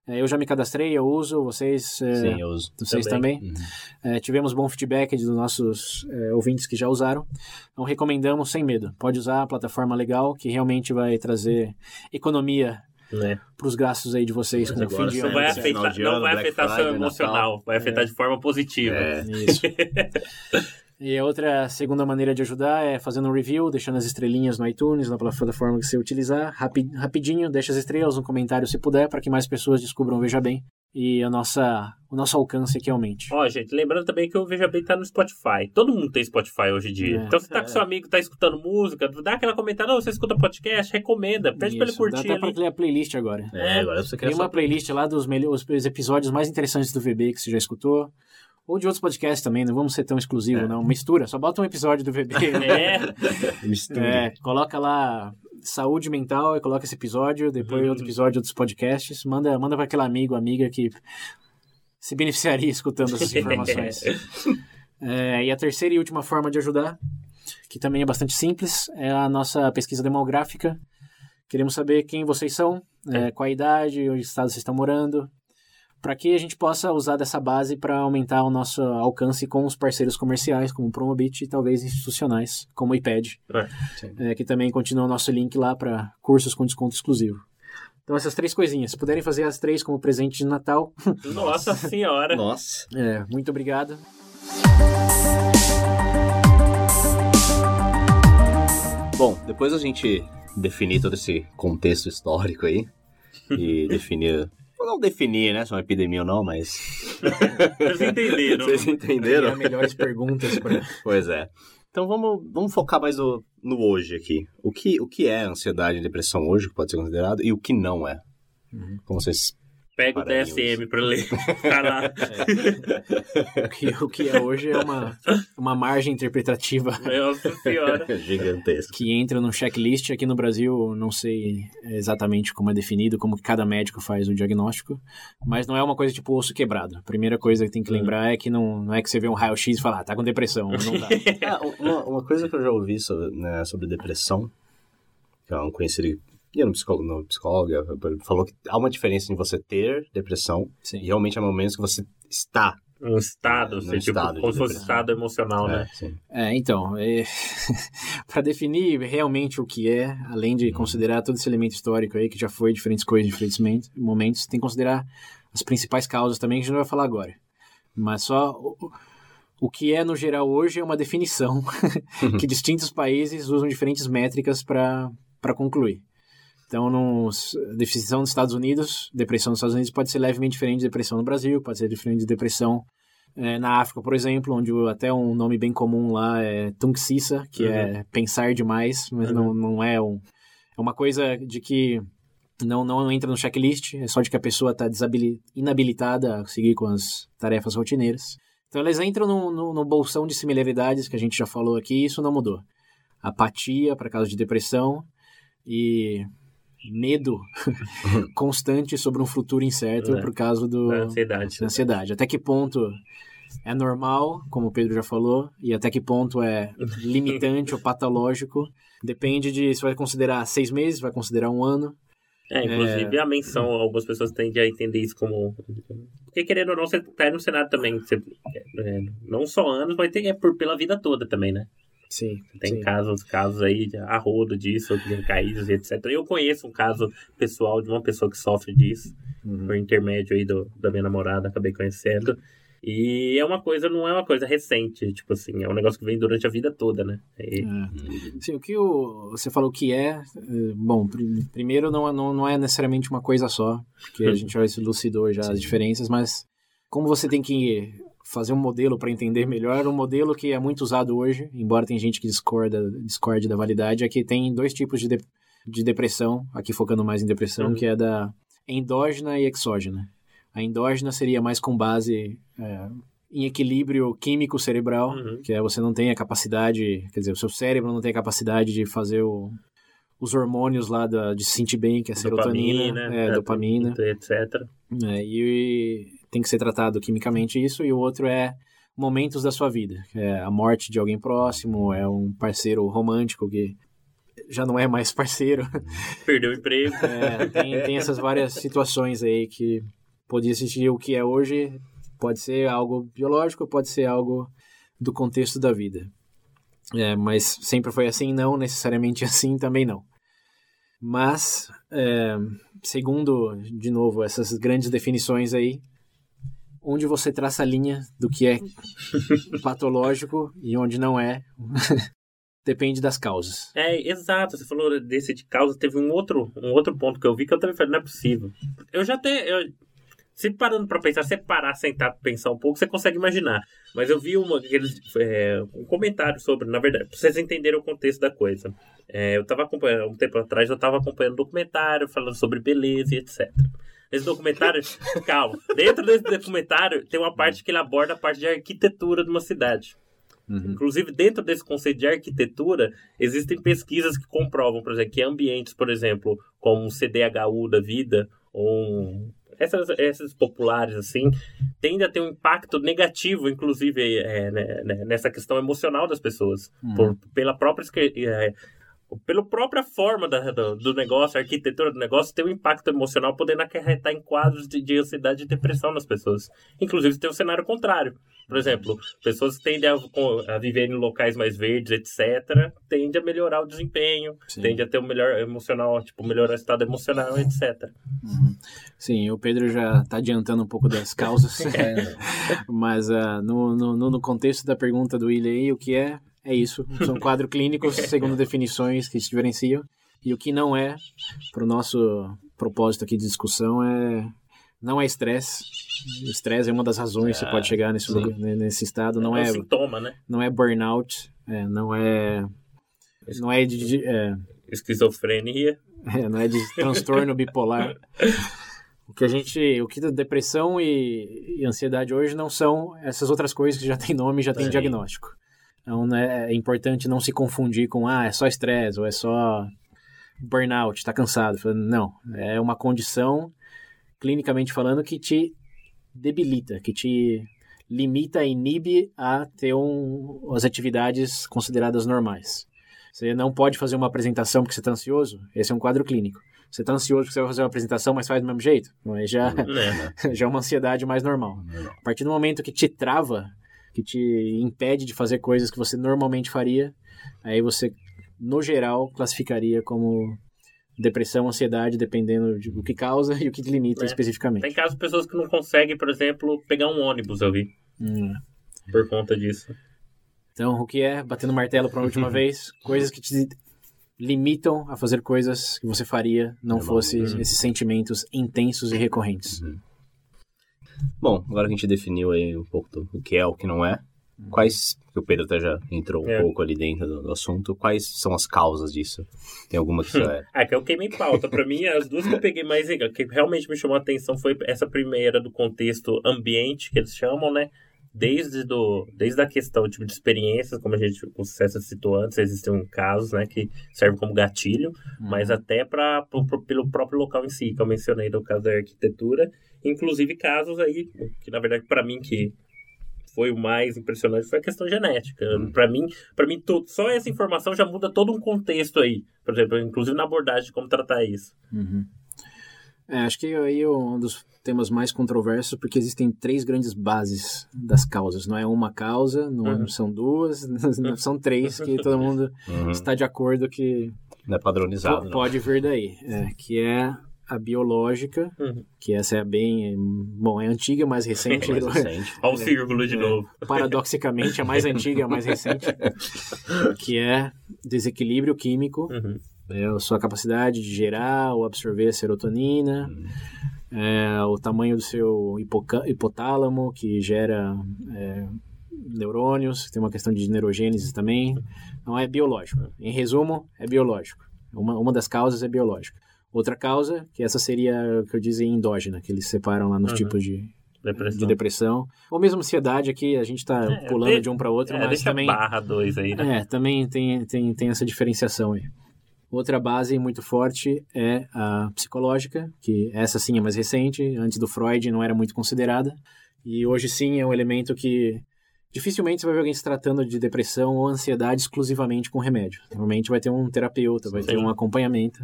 É, eu já me cadastrei, eu uso, vocês, é, Sim, eu uso. vocês também. também. Uhum. É, tivemos bom feedback dos nossos é, ouvintes que já usaram. Então recomendamos sem medo. Pode usar a plataforma legal que realmente vai trazer economia né? para os gastos aí de vocês com o fim de ano. Não vai afetar, não vai afetar Friday, seu emocional, Natal. vai afetar é. de forma positiva. É. <laughs> <laughs> Isso. E a outra segunda maneira de ajudar é fazendo um review, deixando as estrelinhas no iTunes, na plataforma que você utilizar. rapidinho, deixa as estrelas, um comentário se puder, para que mais pessoas descubram Veja Bem e a nossa, o nosso alcance aqui aumente. Ó, gente, lembrando também que o Veja Bem tá no Spotify. Todo mundo tem Spotify hoje em dia. É, então você tá é. com seu amigo, tá escutando música, dá aquela comentada, não, você escuta podcast, recomenda, pede Isso, pra ele curtir. Dá até ali. pra criar playlist agora. É, agora você quer Tem uma playlist lá dos melhores, episódios mais interessantes do VB que você já escutou. Ou de outros podcasts também, não vamos ser tão exclusivo, é. não. Mistura, só bota um episódio do VB. <laughs> É. <laughs> Mistura. É, coloca lá saúde mental e coloca esse episódio, depois uhum. outro episódio, outros podcasts. Manda, manda para aquele amigo, amiga que se beneficiaria escutando essas <laughs> informações. é, e a terceira e última forma de ajudar, que também é bastante simples, é a nossa pesquisa demográfica. Queremos saber quem vocês são, é, qual a idade, onde estado vocês estão morando, para que a gente possa usar dessa base para aumentar o nosso alcance com os parceiros comerciais, como o Promobit e talvez institucionais, como o iPad, é, é, que também continua o nosso link lá para cursos com desconto exclusivo. Então, essas três coisinhas. Se puderem fazer as três como presente de Natal. <laughs> Nossa Senhora! Nossa! É, muito obrigado. Bom, depois a gente definir todo esse contexto histórico aí e <laughs> definir não definir, né, se é uma epidemia ou não, mas. <laughs> Vocês entenderam. Vocês entenderam? É melhores perguntas para. <laughs> Pois é. Então vamos, vamos focar mais no, no hoje aqui. O que, o que é ansiedade e depressão hoje, que pode ser considerado, e o que não é? Uhum. Como vocês Pega o Para DSM pra ler. <laughs> Lá. O que, o que é hoje é uma, uma margem interpretativa <laughs> Nossa senhora. <laughs> Gigantesco. que entra no checklist. Aqui no Brasil, não sei exatamente como é definido, como que cada médico faz o diagnóstico, mas não é uma coisa tipo osso quebrado. A primeira coisa que tem que lembrar é que não, não é que você vê um raio-x e fala, ah, tá com depressão, não tá. Ah, uma, uma coisa que eu já ouvi sobre, né, sobre depressão, que é um conhecido ia no psicólogo, no psicólogo, falou que há uma diferença em você ter depressão e Sim. realmente há momentos que você está. Um estado, É, assim, tipo, estado como se fosse estado emocional, né? É, sim. É, então, é... <laughs> para definir realmente o que é, além de considerar todo esse elemento histórico aí, que já foi diferentes coisas em diferentes men- momentos, tem que considerar as principais causas também, que a gente não vai falar agora. Mas só o, o que é, no geral, hoje é uma definição <laughs> que distintos países usam diferentes métricas para concluir. Então, nos, definição dos Estados Unidos, depressão nos Estados Unidos pode ser levemente diferente de depressão no Brasil, pode ser diferente de depressão é, na África, por exemplo, onde até um nome bem comum lá é Tunksisa, que é pensar demais, mas não, não é um... É uma coisa de que não, não entra no checklist, é só de que a pessoa está inabilitada a seguir com as tarefas rotineiras. Então elas entram no, no, no bolsão de similaridades que a gente já falou aqui e isso não mudou. Apatia para casos de depressão e medo <laughs> constante sobre um futuro incerto É. por causa do, Da ansiedade. da ansiedade. Até que ponto é normal, como o Pedro já falou, e até que ponto é limitante ou patológico, depende de se vai considerar seis meses, vai considerar um ano. É, inclusive a menção, algumas pessoas tendem a entender isso como. Porque querendo ou não, você tá no Senado também. Você, é, não só anos, mas tem, é por, pela vida toda também, né? Sim, Tem casos, casos aí de a rodo disso, de caídas e etc. Eu conheço um caso pessoal de uma pessoa que sofre disso, Uhum. por intermédio aí do, da minha namorada, acabei conhecendo. E é uma coisa, não é uma coisa recente, tipo assim, é um negócio que vem durante a vida toda, né? E- É. Sim, o que o, você falou que é, é, bom, pr- primeiro não, é- não, não é necessariamente uma coisa só, porque a <laughs> gente já elucidou já as diferenças, mas como você tem que fazer um modelo para entender melhor, um modelo que é muito usado hoje, embora tem gente que discorda, discorde da validade, é que tem dois tipos de, de, de depressão, aqui focando mais em depressão, Uhum. que é da endógena e exógena. A endógena seria mais com base é, em equilíbrio químico cerebral, Uhum. que é você não tem a capacidade, quer dizer, o seu cérebro não tem a capacidade de fazer o- os hormônios lá da, de se sentir bem, que é a serotonina, é, dopamina, etc. é, e tem que ser tratado quimicamente isso, e o outro é momentos da sua vida, é a morte de alguém próximo, é um parceiro romântico que já não é mais <laughs> parceiro, Perdeu o emprego. é, tem, tem essas várias situações aí que podia existir o que é hoje, pode ser algo biológico, pode ser algo do contexto da vida. É, mas sempre foi assim, não necessariamente <laughs> assim também não. Mas, é, segundo, de novo, essas grandes definições aí, onde você traça a linha do que é <laughs> patológico e onde não é, <laughs> depende das causas. É, exato. Você falou desse de causa. Teve um outro, um outro ponto que eu vi que eu também falei, não é possível. Eu já até. Eu, se parando pra pensar, você parar, sentar, pensar um pouco, você consegue imaginar. Mas eu vi uma, aqueles, é, um comentário sobre, na verdade, pra vocês entenderem o contexto da coisa. É, eu tava acompanhando, um tempo atrás, eu tava acompanhando um documentário falando sobre beleza e etc. Esse documentário, calma, dentro desse documentário tem uma parte que ele aborda a parte de arquitetura de uma cidade. Inclusive, dentro desse conceito de arquitetura, existem pesquisas que comprovam, por exemplo, que ambientes, por exemplo, como um CDHU da vida, ou um- essas, essas populares, assim, tendem a ter um impacto negativo, inclusive, é, né, né, nessa questão emocional das pessoas. Por- pela própria... é, pela própria forma da- do, do negócio, a arquitetura do negócio tem um impacto emocional, podendo acarretar em quadros de, de ansiedade e depressão nas pessoas. Inclusive, tem um cenário contrário. Por exemplo, pessoas que tendem a, a viver em locais mais verdes, etc., tendem a melhorar o desempenho, Sim. tende a ter um melhor emocional, tipo, melhorar o estado emocional, etc. Sim, o Pedro já está adiantando um pouco das causas, <laughs> <laughs> mas ah, no, no, no contexto da pergunta do William aí, o que é, é isso. São quadros clínicos, <laughs> segundo definições que se diferenciam, e o que não é, para o nosso propósito aqui de discussão, é não é estresse. Estresse é uma das razões que você pode chegar nesse, lugar- nesse estado, não é é, sintoma, né? não é burnout, é, não é... Não é de, é, Esquizofrenia. é, não é de transtorno bipolar. O que a gente, o que depressão e, e ansiedade hoje não são essas outras coisas que já tem nome, já tem diagnóstico. Então né, é importante não se confundir com ah, é só estresse ou é só burnout, tá cansado. Não, é uma condição clinicamente falando que te debilita, que te limita, inibe a ter um, as atividades consideradas normais. Você não pode fazer uma apresentação porque você está ansioso. Esse é um quadro clínico. Você está ansioso porque você vai fazer uma apresentação, mas faz do mesmo jeito. Mas já, É. <laughs> já é uma ansiedade mais normal. A partir do momento que te trava, que te impede de fazer coisas que você normalmente faria, aí você, no geral, classificaria como depressão, ansiedade, dependendo do que causa <laughs> e o que te limita É. especificamente. Tem casos de pessoas que não conseguem, por exemplo, pegar um ônibus, eu vi, Hum. por conta disso. Então, o que é, batendo martelo para a última <laughs> vez, coisas que te limitam a fazer coisas que você faria não fosse esses sentimentos intensos e recorrentes. Bom, agora que a gente definiu aí um pouco do, o que é, o que não é, quais, que o Pedro até já entrou um É. pouco ali dentro do, do assunto, quais são as causas disso? Tem alguma que você <laughs> é... Ah, que eu queimei pauta. Pra mim, as duas que eu peguei mais que realmente me chamou a atenção foi essa primeira do contexto ambiente, que eles chamam, né? Desde, do, desde a questão tipo, de experiências, como a gente, o César citou antes, existem casos né, que servem como gatilho, mas até pra, pro- pro- pelo próprio local em si, que eu mencionei no caso da arquitetura, inclusive casos aí, que na verdade para mim que foi o mais impressionante foi a questão genética. Pra mim, para mim to- só essa informação já muda todo um contexto aí. Por exemplo, inclusive na abordagem de como tratar isso. Uhum. É, acho que aí é um dos temas mais controversos, porque existem três grandes bases das causas. Não é uma causa, não Uhum. são duas, <laughs> não são três, que todo mundo Uhum. está de acordo que Não é padronizado, po- não. pode vir daí. É, que é a biológica, Uhum. que essa é bem... Bom, é antiga, mais recente. <laughs> Mais <laughs> recente. Olha o círculo de É. novo. Paradoxicamente, a mais antiga a mais recente. que é desequilíbrio químico Uhum. É a sua capacidade de gerar ou absorver serotonina, é, o tamanho do seu hipotálamo, que gera é, neurônios, tem uma questão de neurogênese também. Não é biológico. Em resumo, é biológico. Uma, uma das causas é biológica. Outra causa, que essa seria o que eu dizia endógena, que eles separam lá nos Uhum. tipos de, Depressão. de depressão. Ou mesmo ansiedade, aqui a gente está É, pulando de- de um para outro, É, mas também... barra 2 aí, né? É, também tem, tem, tem essa diferenciação aí. Outra base muito forte é a psicológica, que essa sim é mais recente, antes do Freud não era muito considerada, e hoje sim é um elemento que dificilmente você vai ver alguém se tratando de depressão ou ansiedade exclusivamente com remédio. Normalmente vai ter um terapeuta, vai ter Sim. um acompanhamento.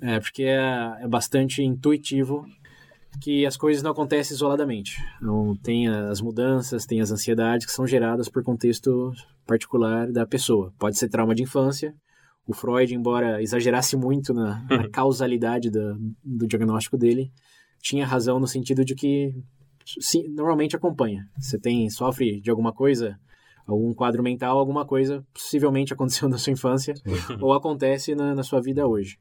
É, porque é, é bastante intuitivo que as coisas não acontecem isoladamente. Então, tem as mudanças, tem as ansiedades que são geradas por contexto particular da pessoa. Pode ser trauma de infância. O Freud, embora exagerasse muito na, na causalidade da- do diagnóstico dele, tinha razão no sentido de que sim, normalmente acompanha. Você tem sofre de alguma coisa, algum quadro mental, alguma coisa possivelmente aconteceu <laughs> na sua infância ou acontece na, na sua vida hoje.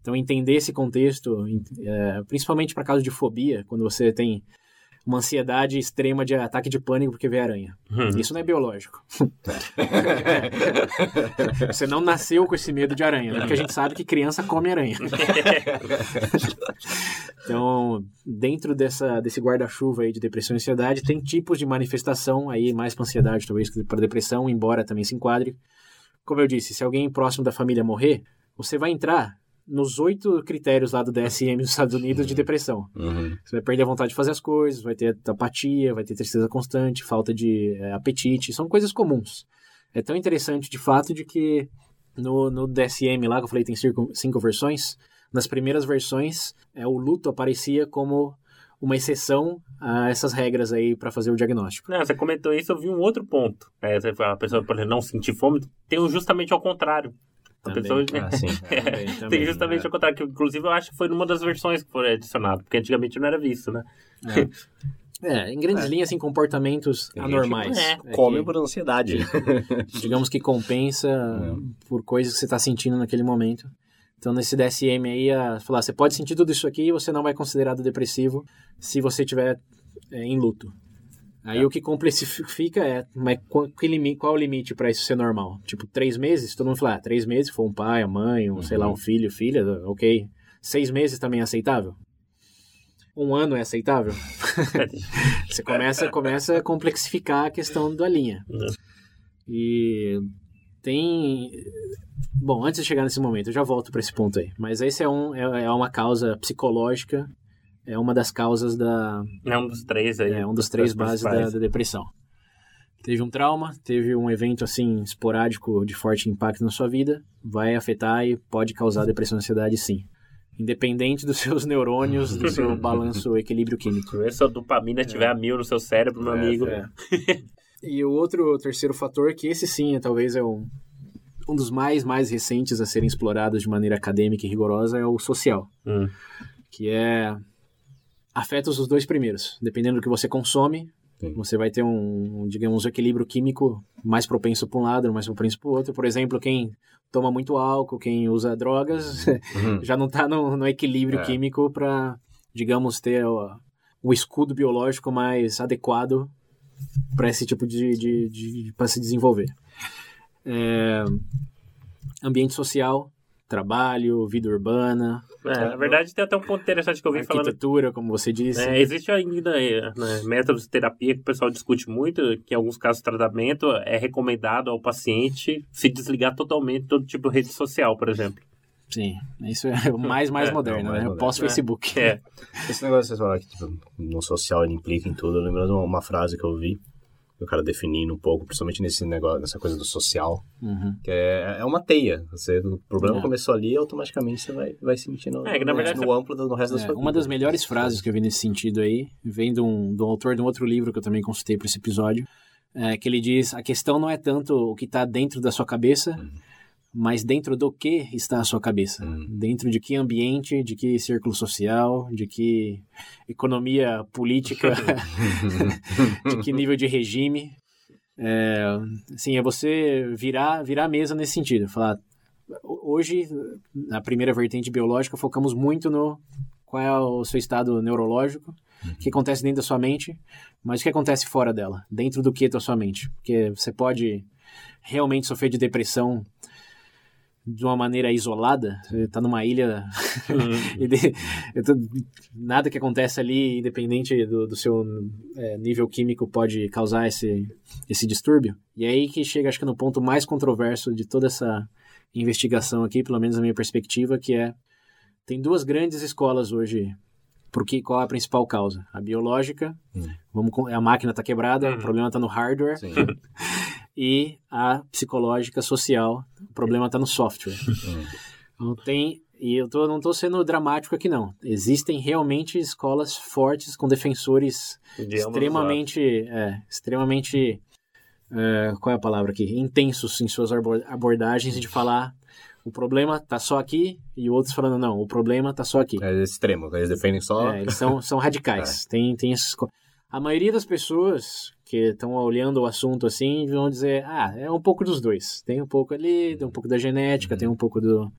Então, entender esse contexto, é, principalmente para caso de fobia, quando você tem uma ansiedade extrema de ataque de pânico porque vê aranha. Uhum. Isso não é biológico. <laughs> você não nasceu com esse medo de aranha, né? porque a gente sabe que criança come aranha. <laughs> então, dentro dessa, desse guarda-chuva aí de depressão e ansiedade, tem tipos de manifestação aí, mais para ansiedade, talvez para depressão, embora também se enquadre. Como eu disse, se alguém próximo da família morrer, você vai entrar nos oito critérios lá do DSM dos Estados Unidos de depressão. Uhum. Você vai perder a vontade de fazer as coisas, vai ter apatia, vai ter tristeza constante, falta de é, apetite, são coisas comuns. É tão interessante de fato de que no, no DSM lá, que eu falei tem cinco, cinco versões, nas primeiras versões é, o luto aparecia como uma exceção a essas regras aí para fazer o diagnóstico. Não, você comentou isso, eu vi um outro ponto. É, a pessoa, por exemplo, não sentir fome, tem justamente ao contrário. A Também. pessoa, Ah, sim. <laughs> Também, tem também, justamente é. ao contrário, que inclusive eu acho que foi numa das versões que foi adicionado, porque antigamente não era visto, né? É, em grandes linhas, em comportamentos Tem gente anormais. É, É Come que- por ansiedade. <laughs> digamos que compensa por coisas que você está sentindo naquele momento. Então, nesse DSM aí, a falar, você pode sentir tudo isso aqui e você não vai considerado depressivo se você estiver é, em luto. Aí o que complexifica é, mas qual, qual o limite para isso ser normal? Tipo, três meses? Todo mundo fala, ah, três meses, foi um pai, a mãe, um, sei lá, um filho, filha, ok. Seis meses também é aceitável? um ano é aceitável? <laughs> você começa, começa a complexificar a questão da linha. E tem. Bom, antes de chegar nesse momento, eu já volto para esse ponto aí. Mas esse é, um, é, é uma causa psicológica, é uma das causas da. É um dos três aí. É um dos três bases da, da depressão. Teve um trauma, teve um evento assim esporádico de forte impacto na sua vida, vai afetar e pode causar depressão e ansiedade sim independente dos <laughs> seus neurônios, do seu <laughs> balanço equilíbrio químico. Se a sua dopamina estiver é. a mil no seu cérebro, meu é, amigo. É. <laughs> e o outro, o terceiro fator, que esse sim é, talvez é um, um dos mais, mais recentes a serem explorados de maneira acadêmica e rigorosa, é o social. Hum. Que é... afeta os dois primeiros. Dependendo do que você consome, Sim. Você vai ter um, digamos, um equilíbrio químico mais propenso para um lado, mais propenso para o outro. Por exemplo, quem toma muito álcool, quem usa drogas, uhum. <laughs> já não está no, no, equilíbrio é. químico para, digamos, ter o, o, escudo biológico mais adequado para esse tipo de, de, de para se desenvolver. É, ambiente social trabalho, vida urbana. É, na verdade, tem até um ponto interessante que eu vi falando. Arquitetura, como você disse. É, existe ainda né, métodos de terapia que o pessoal discute muito, que em alguns casos de tratamento é recomendado ao paciente se desligar totalmente de todo tipo de rede social, por exemplo. Sim, isso é o mais, mais é, moderno, é, mais né? Pós-Facebook. É. Esse negócio que você fala que tipo, no social ele implica em tudo, eu lembro de uma frase que eu vi o cara definindo um pouco, principalmente nesse negócio, nessa coisa do social, uhum. que é, é uma teia. Você, o problema é. começou ali, automaticamente você vai, vai sentir no, é, na verdade, no, amplo do, no resto é, da sua Uma das melhores frases que eu vi nesse sentido aí, vem de um, de um autor de um outro livro que eu também consultei para esse episódio, é, que ele diz, a questão não é tanto o que está dentro da sua cabeça, uhum mas dentro do que está a sua cabeça? Hum. Dentro de que ambiente, de que círculo social, de que economia política, <laughs> de que nível de regime? É, assim, é você virar, virar a mesa nesse sentido. Falar, hoje, na primeira vertente biológica, focamos muito no qual é o seu estado neurológico, o que acontece dentro da sua mente, mas o que acontece fora dela, dentro do que da sua mente. Porque você pode realmente sofrer de depressão de uma maneira isolada, você tá numa ilha <laughs> <laughs> uhum. nada que acontece ali, independente do, do seu é, nível químico, pode causar esse, esse distúrbio. E é aí que chega, acho que no ponto mais controverso de toda essa investigação aqui, pelo menos na minha perspectiva, que é tem duas grandes escolas hoje porque qual é a principal causa? A biológica, hum. vamos a máquina está quebrada, hum. o problema está no hardware. <laughs> e a psicológica social. O problema está no software. <laughs> então tem e eu tô, não estou sendo dramático aqui não. Existem realmente escolas fortes com defensores de extremamente, é, extremamente, é, qual é a palavra aqui? Intensos em suas abordagens de falar o problema está só aqui e outros falando não, o problema está só aqui. É extremo, eles defendem só. É, eles são, são <laughs> radicais. É. Tem, tem esses... A maioria das pessoas que estão olhando o assunto assim vão dizer, ah, é um pouco dos dois. Tem um pouco ali, tem um pouco da genética, tem um pouco do,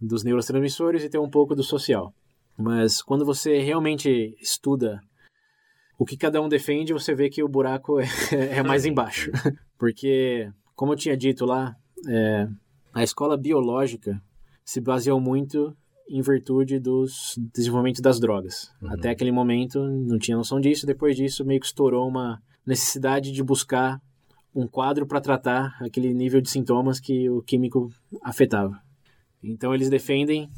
dos neurotransmissores e tem um pouco do social. Mas quando você realmente estuda o que cada um defende, você vê que o buraco é, <laughs> é mais embaixo. <laughs> Porque, como eu tinha dito lá, é, a escola biológica se baseou muito em virtude dos desenvolvimento das drogas. Uhum. Até aquele momento não tinha noção disso, depois disso meio que estourou uma necessidade de buscar um quadro para tratar aquele nível de sintomas que o químico afetava. Então eles defendem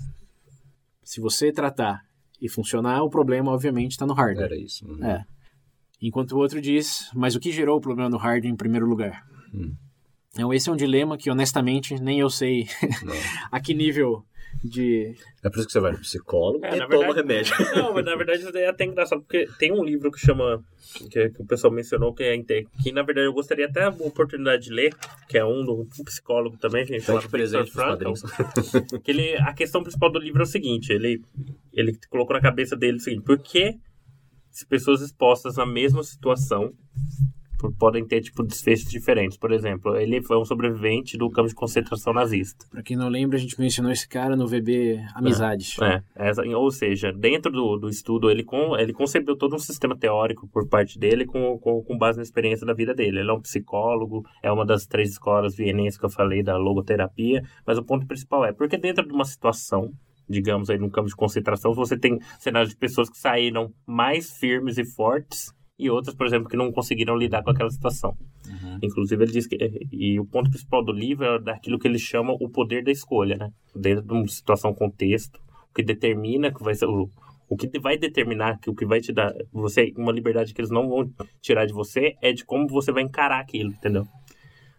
se você tratar e funcionar, o problema obviamente está no hardware. Era isso. Uhum. É. Enquanto o outro diz, mas o que gerou o problema no hardware em primeiro lugar? Hum. Então esse é um dilema que honestamente nem eu sei <laughs> a que nível de. É por isso que você vai no psicólogo é, e toma verdade, remédio. <laughs> Não, mas na verdade isso é até engraçado, porque tem um livro que chama. Que, que o pessoal mencionou, que é que na verdade eu gostaria até a oportunidade de ler, que é um do um psicólogo também, gente chama presente Frankl, que ele, A questão principal do livro é o seguinte: ele, ele colocou na cabeça dele o seguinte, por que se pessoas expostas à mesma situação podem ter tipo desfechos diferentes. Por exemplo, ele foi um sobrevivente do campo de concentração nazista. Para quem não lembra, a gente mencionou esse cara no VB Amizade. É, é, ou seja, dentro do, do estudo ele com, ele concebeu todo um sistema teórico por parte dele com, com, com base na experiência da vida dele. Ele é um psicólogo, é uma das três escolas vienenses que eu falei da logoterapia, mas o ponto principal é porque dentro de uma situação digamos aí, num campo de concentração, você tem cenários de pessoas que saíram mais firmes e fortes e outras, por exemplo, que não conseguiram lidar com aquela situação. Uhum. Inclusive, ele diz que. E o ponto principal do livro é daquilo que ele chama o poder da escolha, né? Dentro de uma situação, contexto, o que determina que vai ser. O, o que vai determinar, que o que vai te dar você uma liberdade que eles não vão tirar de você é de como você vai encarar aquilo, entendeu?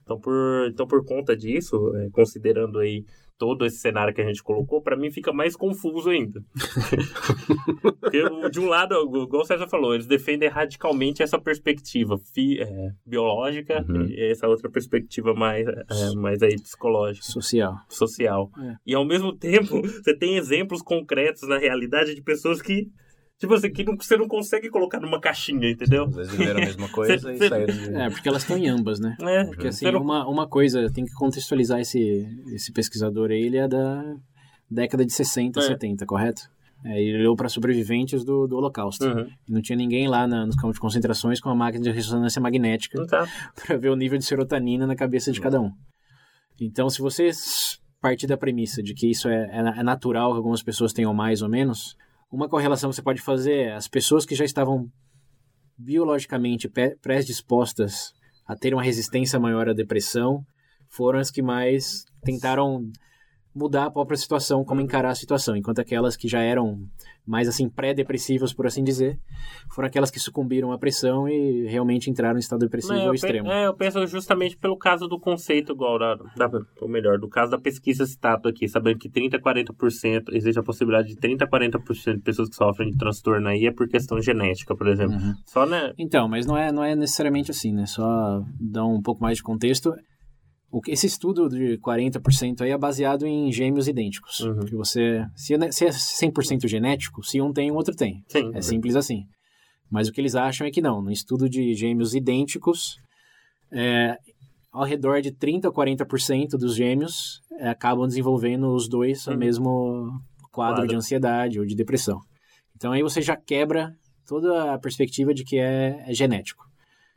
Então, por, então, por conta disso, é, considerando aí todo esse cenário que a gente colocou, para mim fica mais confuso ainda. <laughs> Porque, de um lado, igual o César falou, eles defendem radicalmente essa perspectiva é, biológica uhum. e essa outra perspectiva mais, é, mais aí psicológica. Social. Social. É. E, ao mesmo tempo, <laughs> você tem exemplos concretos na realidade de pessoas que Tipo assim, que não, você não consegue colocar numa caixinha, entendeu? Às vezes viveram a mesma coisa cê, e cê... saíram de... É, porque elas estão em ambas, né? É, porque assim, não... uma, uma coisa, tem que contextualizar esse, esse pesquisador aí, ele é da década de 60, é. 70, correto? É, ele olhou para sobreviventes do, do Holocausto. Uhum. Não tinha ninguém lá na, nos campos de concentrações com uma máquina de ressonância magnética tá. <laughs> para ver o nível de serotonina na cabeça de cada um. Então, se você partir da premissa de que isso é, é, é natural que algumas pessoas tenham mais ou menos, uma correlação que você pode fazer é as pessoas que já estavam biologicamente predispostas a ter uma resistência maior à depressão foram as que mais tentaram mudar a própria situação, como encarar a situação, enquanto aquelas que já eram mais assim pré-depressivas, por assim dizer, foram aquelas que sucumbiram à pressão e realmente entraram em estado depressivo ao extremo. É, eu penso justamente pelo caso do conceito igual da, da, ou melhor, do caso da pesquisa citado aqui, sabendo que 30 a 40%, existe a possibilidade de 30 a 40% de pessoas que sofrem de transtorno aí é por questão genética, por exemplo. Uhum. Só né? Então, mas não é não é necessariamente assim, né? Só dar um pouco mais de contexto esse estudo de 40% aí é baseado em gêmeos idênticos. Uhum. Que você, se, é, se é 100% genético, se um tem, o outro tem. Sim. É simples assim. Mas o que eles acham é que não. No estudo de gêmeos idênticos, é, ao redor de 30% a 40% dos gêmeos é, acabam desenvolvendo os dois uhum. o mesmo quadro, de ansiedade ou de depressão. Então aí você já quebra toda a perspectiva de que é, é genético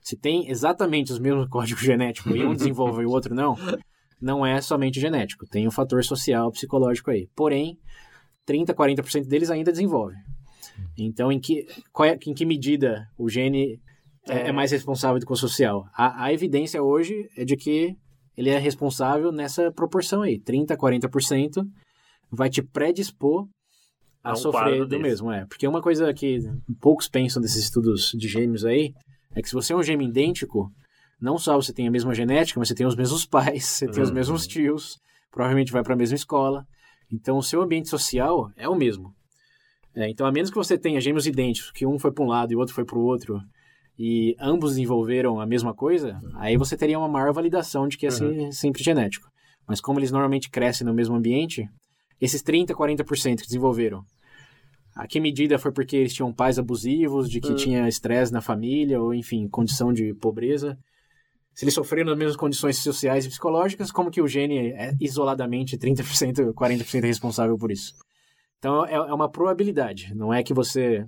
se tem exatamente os mesmos <laughs> códigos genéticos e um desenvolve e o outro não, não é somente genético. Tem um fator social, psicológico aí. Porém, 30, 40% deles ainda desenvolvem. Então, em que, é, em que medida o gene é, é mais responsável do que o social? A, a, evidência hoje é de que ele é responsável nessa proporção aí. 30, 40% vai te predispor a, a um sofrer do desse. mesmo. É. Porque uma coisa que poucos pensam desses estudos de gêmeos aí é que se você é um gêmeo idêntico, não só você tem a mesma genética, mas você tem os mesmos <laughs> pais, você tem os mesmos uhum. tios, provavelmente vai para a mesma escola. Então, o seu ambiente social é o mesmo. É, então, a menos que você tenha gêmeos idênticos, que um foi para um lado e o outro foi para o outro, e ambos desenvolveram a mesma coisa, aí você teria uma maior validação de que é uhum. sempre genético. Mas como eles normalmente crescem no mesmo ambiente, esses 30, 40% que desenvolveram a que medida foi porque eles tinham pais abusivos, de que uhum. tinha estresse na família, ou enfim, condição de pobreza? Se eles sofreram nas mesmas condições sociais e psicológicas, como que o gene é isoladamente 30%, 40% responsável por isso? Então é, é uma probabilidade, não é que você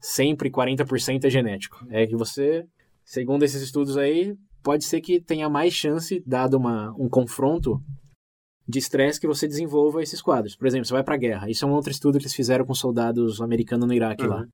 sempre 40% é genético. É que você, segundo esses estudos aí, pode ser que tenha mais chance, dado uma, um confronto de estresse que você desenvolva esses quadros. Por exemplo, você vai para a guerra. Isso é um outro estudo que eles fizeram com soldados americanos no Iraque uhum. lá.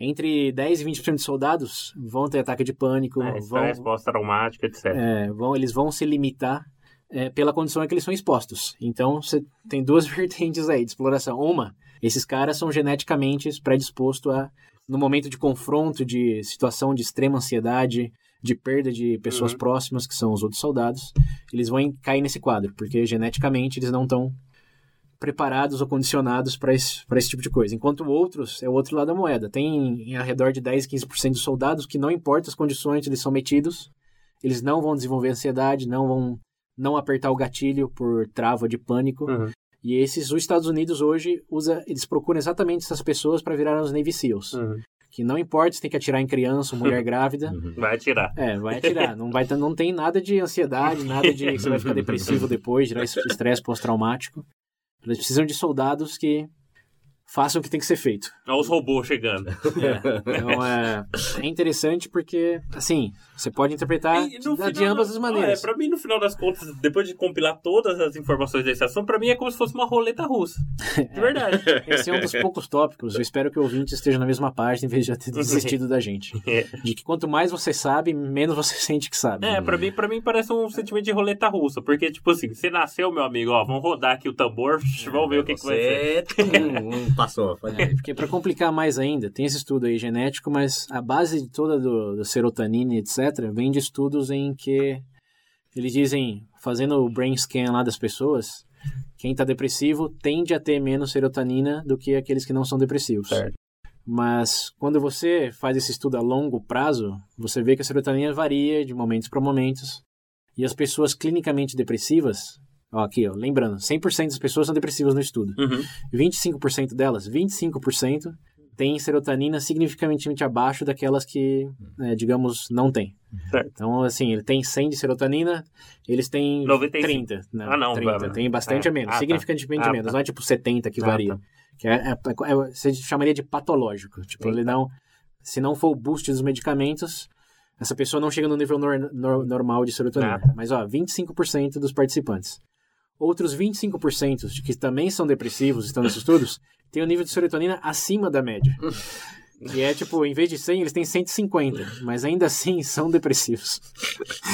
Entre 10 e 20% de soldados vão ter ataque de pânico, é, vão pós-traumático, etc. É, vão, eles vão se limitar é, pela condição em que eles são expostos. Então, você tem duas <laughs> vertentes aí de exploração. Uma, esses caras são geneticamente predispostos a, no momento de confronto, de situação de extrema ansiedade, de perda de pessoas uhum. próximas, que são os outros soldados, eles vão cair nesse quadro, porque geneticamente eles não estão preparados ou condicionados para esse, esse tipo de coisa. Enquanto outros, é o outro lado da moeda. Tem em ao redor de 10, 15% dos soldados que não importa as condições eles são metidos, eles não vão desenvolver ansiedade, não vão não apertar o gatilho por trava de pânico. Uhum. E esses, os Estados Unidos hoje usa, eles procuram exatamente essas pessoas para virar os Navy SEALs. Uhum que não importa se tem que atirar em criança ou mulher <laughs> grávida. Uhum. Vai atirar. É, vai atirar. Não, vai, não tem nada de ansiedade, nada de que você vai ficar depressivo <laughs> depois, gerar estresse pós-traumático. Eles precisam de soldados que façam o que tem que ser feito. Olha os robôs chegando. É, então é, é interessante porque, assim, Você pode interpretar E de, de ambas as É, maneiras. pra mim, no final das contas, depois de compilar todas as informações desse assunto, pra mim é como se fosse uma roleta russa. De verdade. <laughs> Esse é um dos poucos tópicos. Eu espero que o ouvinte esteja na mesma página em vez de já ter desistido da gente. É. De que quanto mais você sabe, menos você <laughs> sente que sabe. É, pra mim, pra mim parece um sentimento de roleta russa. Porque, tipo assim, você nasceu, meu amigo, ó, vamos rodar aqui o tambor, <laughs> vamos ver o que, que vai ser. Hum, passou. É, porque para complicar mais ainda, tem esse estudo aí genético, mas a base de toda do, do serotonina, etc., vem de estudos em que eles dizem, fazendo o brain scan lá das pessoas, quem está depressivo tende a ter menos serotonina do que aqueles que não são depressivos. Certo. Mas quando você faz esse estudo a longo prazo, você vê que a serotonina varia de momentos para momentos. E as pessoas clinicamente depressivas, ó, aqui, ó, lembrando, 100% das pessoas são depressivas no estudo. Uhum. 25% delas, 25% têm serotonina significativamente abaixo daquelas que, né, digamos, não têm. Certo. Então, assim, ele tem 100 de serotonina, eles têm 95. 30. Não, Ah, não, 30. vai- Tem bastante é. a menos, Ah, tá. significativamente Ah, menos. tá. Não é tipo 70 que Ah, varia. tá. Que é, é- é- você chamaria de patológico. Tipo, ele não... Se não for o boost dos medicamentos, essa pessoa não chega no nível nor- nor- normal de serotonina. Ah. Mas, ó, 25% dos participantes. Outros 25% de que também são depressivos, estão nesses estudos, têm o nível de serotonina acima da média. Que é, tipo, em vez de 100, eles têm 150. Mas ainda assim, são depressivos.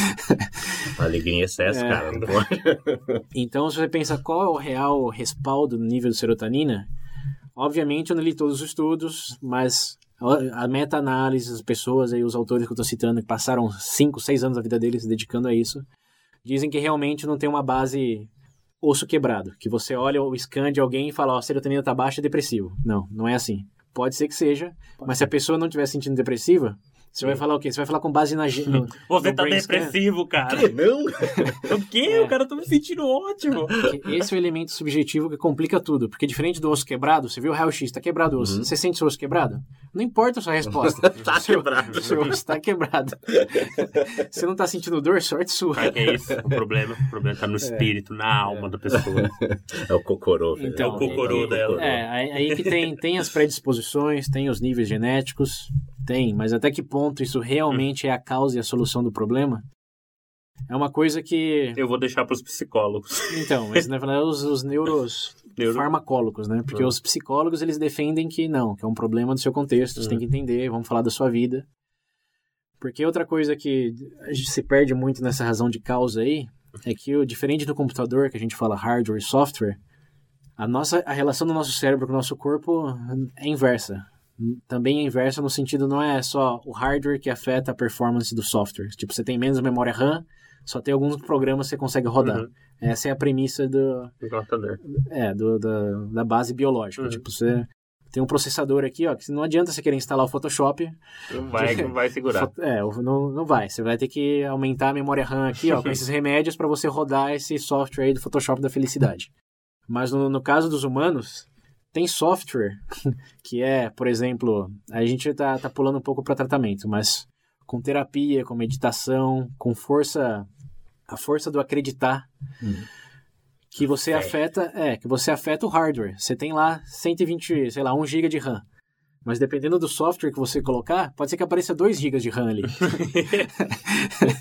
<laughs> Alegria em excesso, É. cara. <laughs> Então, se você pensa qual é o real respaldo no nível de serotonina, obviamente eu não li todos os estudos, mas a a meta-análise, as pessoas aí, os autores que eu estou citando, que passaram 5, 6 anos da vida deles se dedicando a isso, dizem que realmente não tem uma base osso quebrado, que você olha o scan de alguém e fala, ó, a serotonina tá baixa, é depressivo. Não, não é assim. Pode ser que seja, mas se a pessoa não estiver se sentindo depressiva, você vai falar o quê? Você vai falar com base na... No, <laughs> Você no tá brain scan. depressivo, cara. Não? <laughs> O quê? É. O cara tá me sentindo ótimo. Esse é o elemento subjetivo que complica tudo. Porque diferente do osso quebrado, você viu o raio-x, tá quebrado o osso. Você sente seu osso quebrado? Não importa a sua resposta. <laughs> Tá Seu- quebrado. Seu osso tá quebrado. você não tá sentindo dor? Sorte sua. Que é isso? O problema, o problema tá no espírito, na alma da pessoa. É o cocorô. filho. Então, É o cocorô dela. É, aí, aí que tem, tem as predisposições, tem os níveis genéticos, tem, mas até que ponto isso realmente é a causa e a solução do problema? É uma coisa que. Eu vou deixar pros psicólogos. Então, mas na verdade os, os neuros <laughs> Neuro- farmacólogos, né? Porque Uhum. os psicólogos eles defendem que não, que é um problema do seu contexto, você tem que entender, vamos falar da sua vida. Porque outra coisa que a gente se perde muito nessa razão de causa aí é que o diferente do computador que a gente fala hardware e software, a nossa a relação do nosso cérebro com o nosso corpo é inversa. Também é inversa no sentido não é só o hardware que afeta a performance do software. Tipo, você tem menos memória RAM, só tem alguns programas que você consegue rodar. Uhum. Essa é a premissa do, Computador. é, do, da, da base biológica. Uhum. Tipo, você tem um processador aqui, ó, que não adianta você querer instalar o Photoshop. Não vai, não vai segurar. É, não, não vai. Você vai ter que aumentar a memória RAM aqui, ó, com <laughs> esses remédios para você rodar esse software aí do Photoshop da felicidade. Mas no, no caso dos humanos, tem software <laughs> que é, por exemplo, a gente tá, tá pulando um pouco para tratamento, mas com terapia, com meditação, com força, a força do acreditar, que você Fé. afeta, é, que você afeta o hardware. Você tem lá 120, sei lá, 1 GB de RAM. Mas dependendo do software que você colocar, pode ser que apareça 2 GB de RAM ali. <laughs>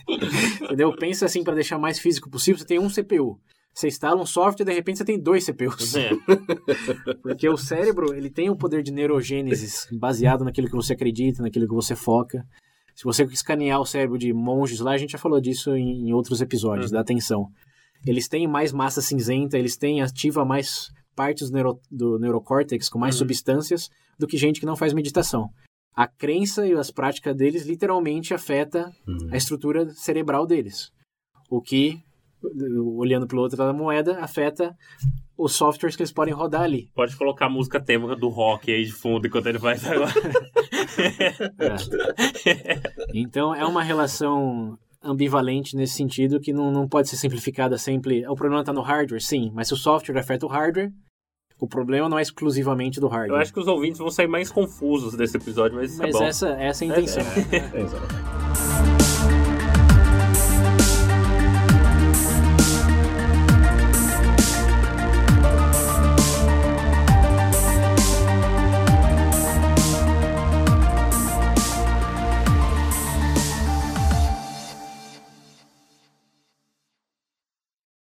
<laughs> Entendeu? Pensa assim, para deixar mais físico possível, você tem um CPU. Você instala um software e de repente você tem dois CPUs. É. <laughs> Porque o cérebro, ele tem o poder de neurogênese baseado naquilo que você acredita, naquilo que você foca. Se você escanear o cérebro de monges lá, a gente já falou disso em, outros episódios, da atenção. Eles têm mais massa cinzenta, eles têm ativa mais partes do, neuro, do neurocórtex com mais Uhum. substâncias do que gente que não faz meditação. A crença e as práticas deles literalmente afeta Uhum. a estrutura cerebral deles. O que, olhando pelo outro lado da moeda, afeta os softwares que eles podem rodar ali. Pode colocar a música tema do rock aí de fundo enquanto ele faz agora. É. Então é uma relação ambivalente nesse sentido que não, não pode ser simplificada sempre. O problema está no hardware, sim, mas se o software afeta o hardware, o problema não é exclusivamente do Eu hardware. acho que os ouvintes vão sair mais confusos desse episódio, mas isso mas é bom. essa, essa é a intenção. É, exato.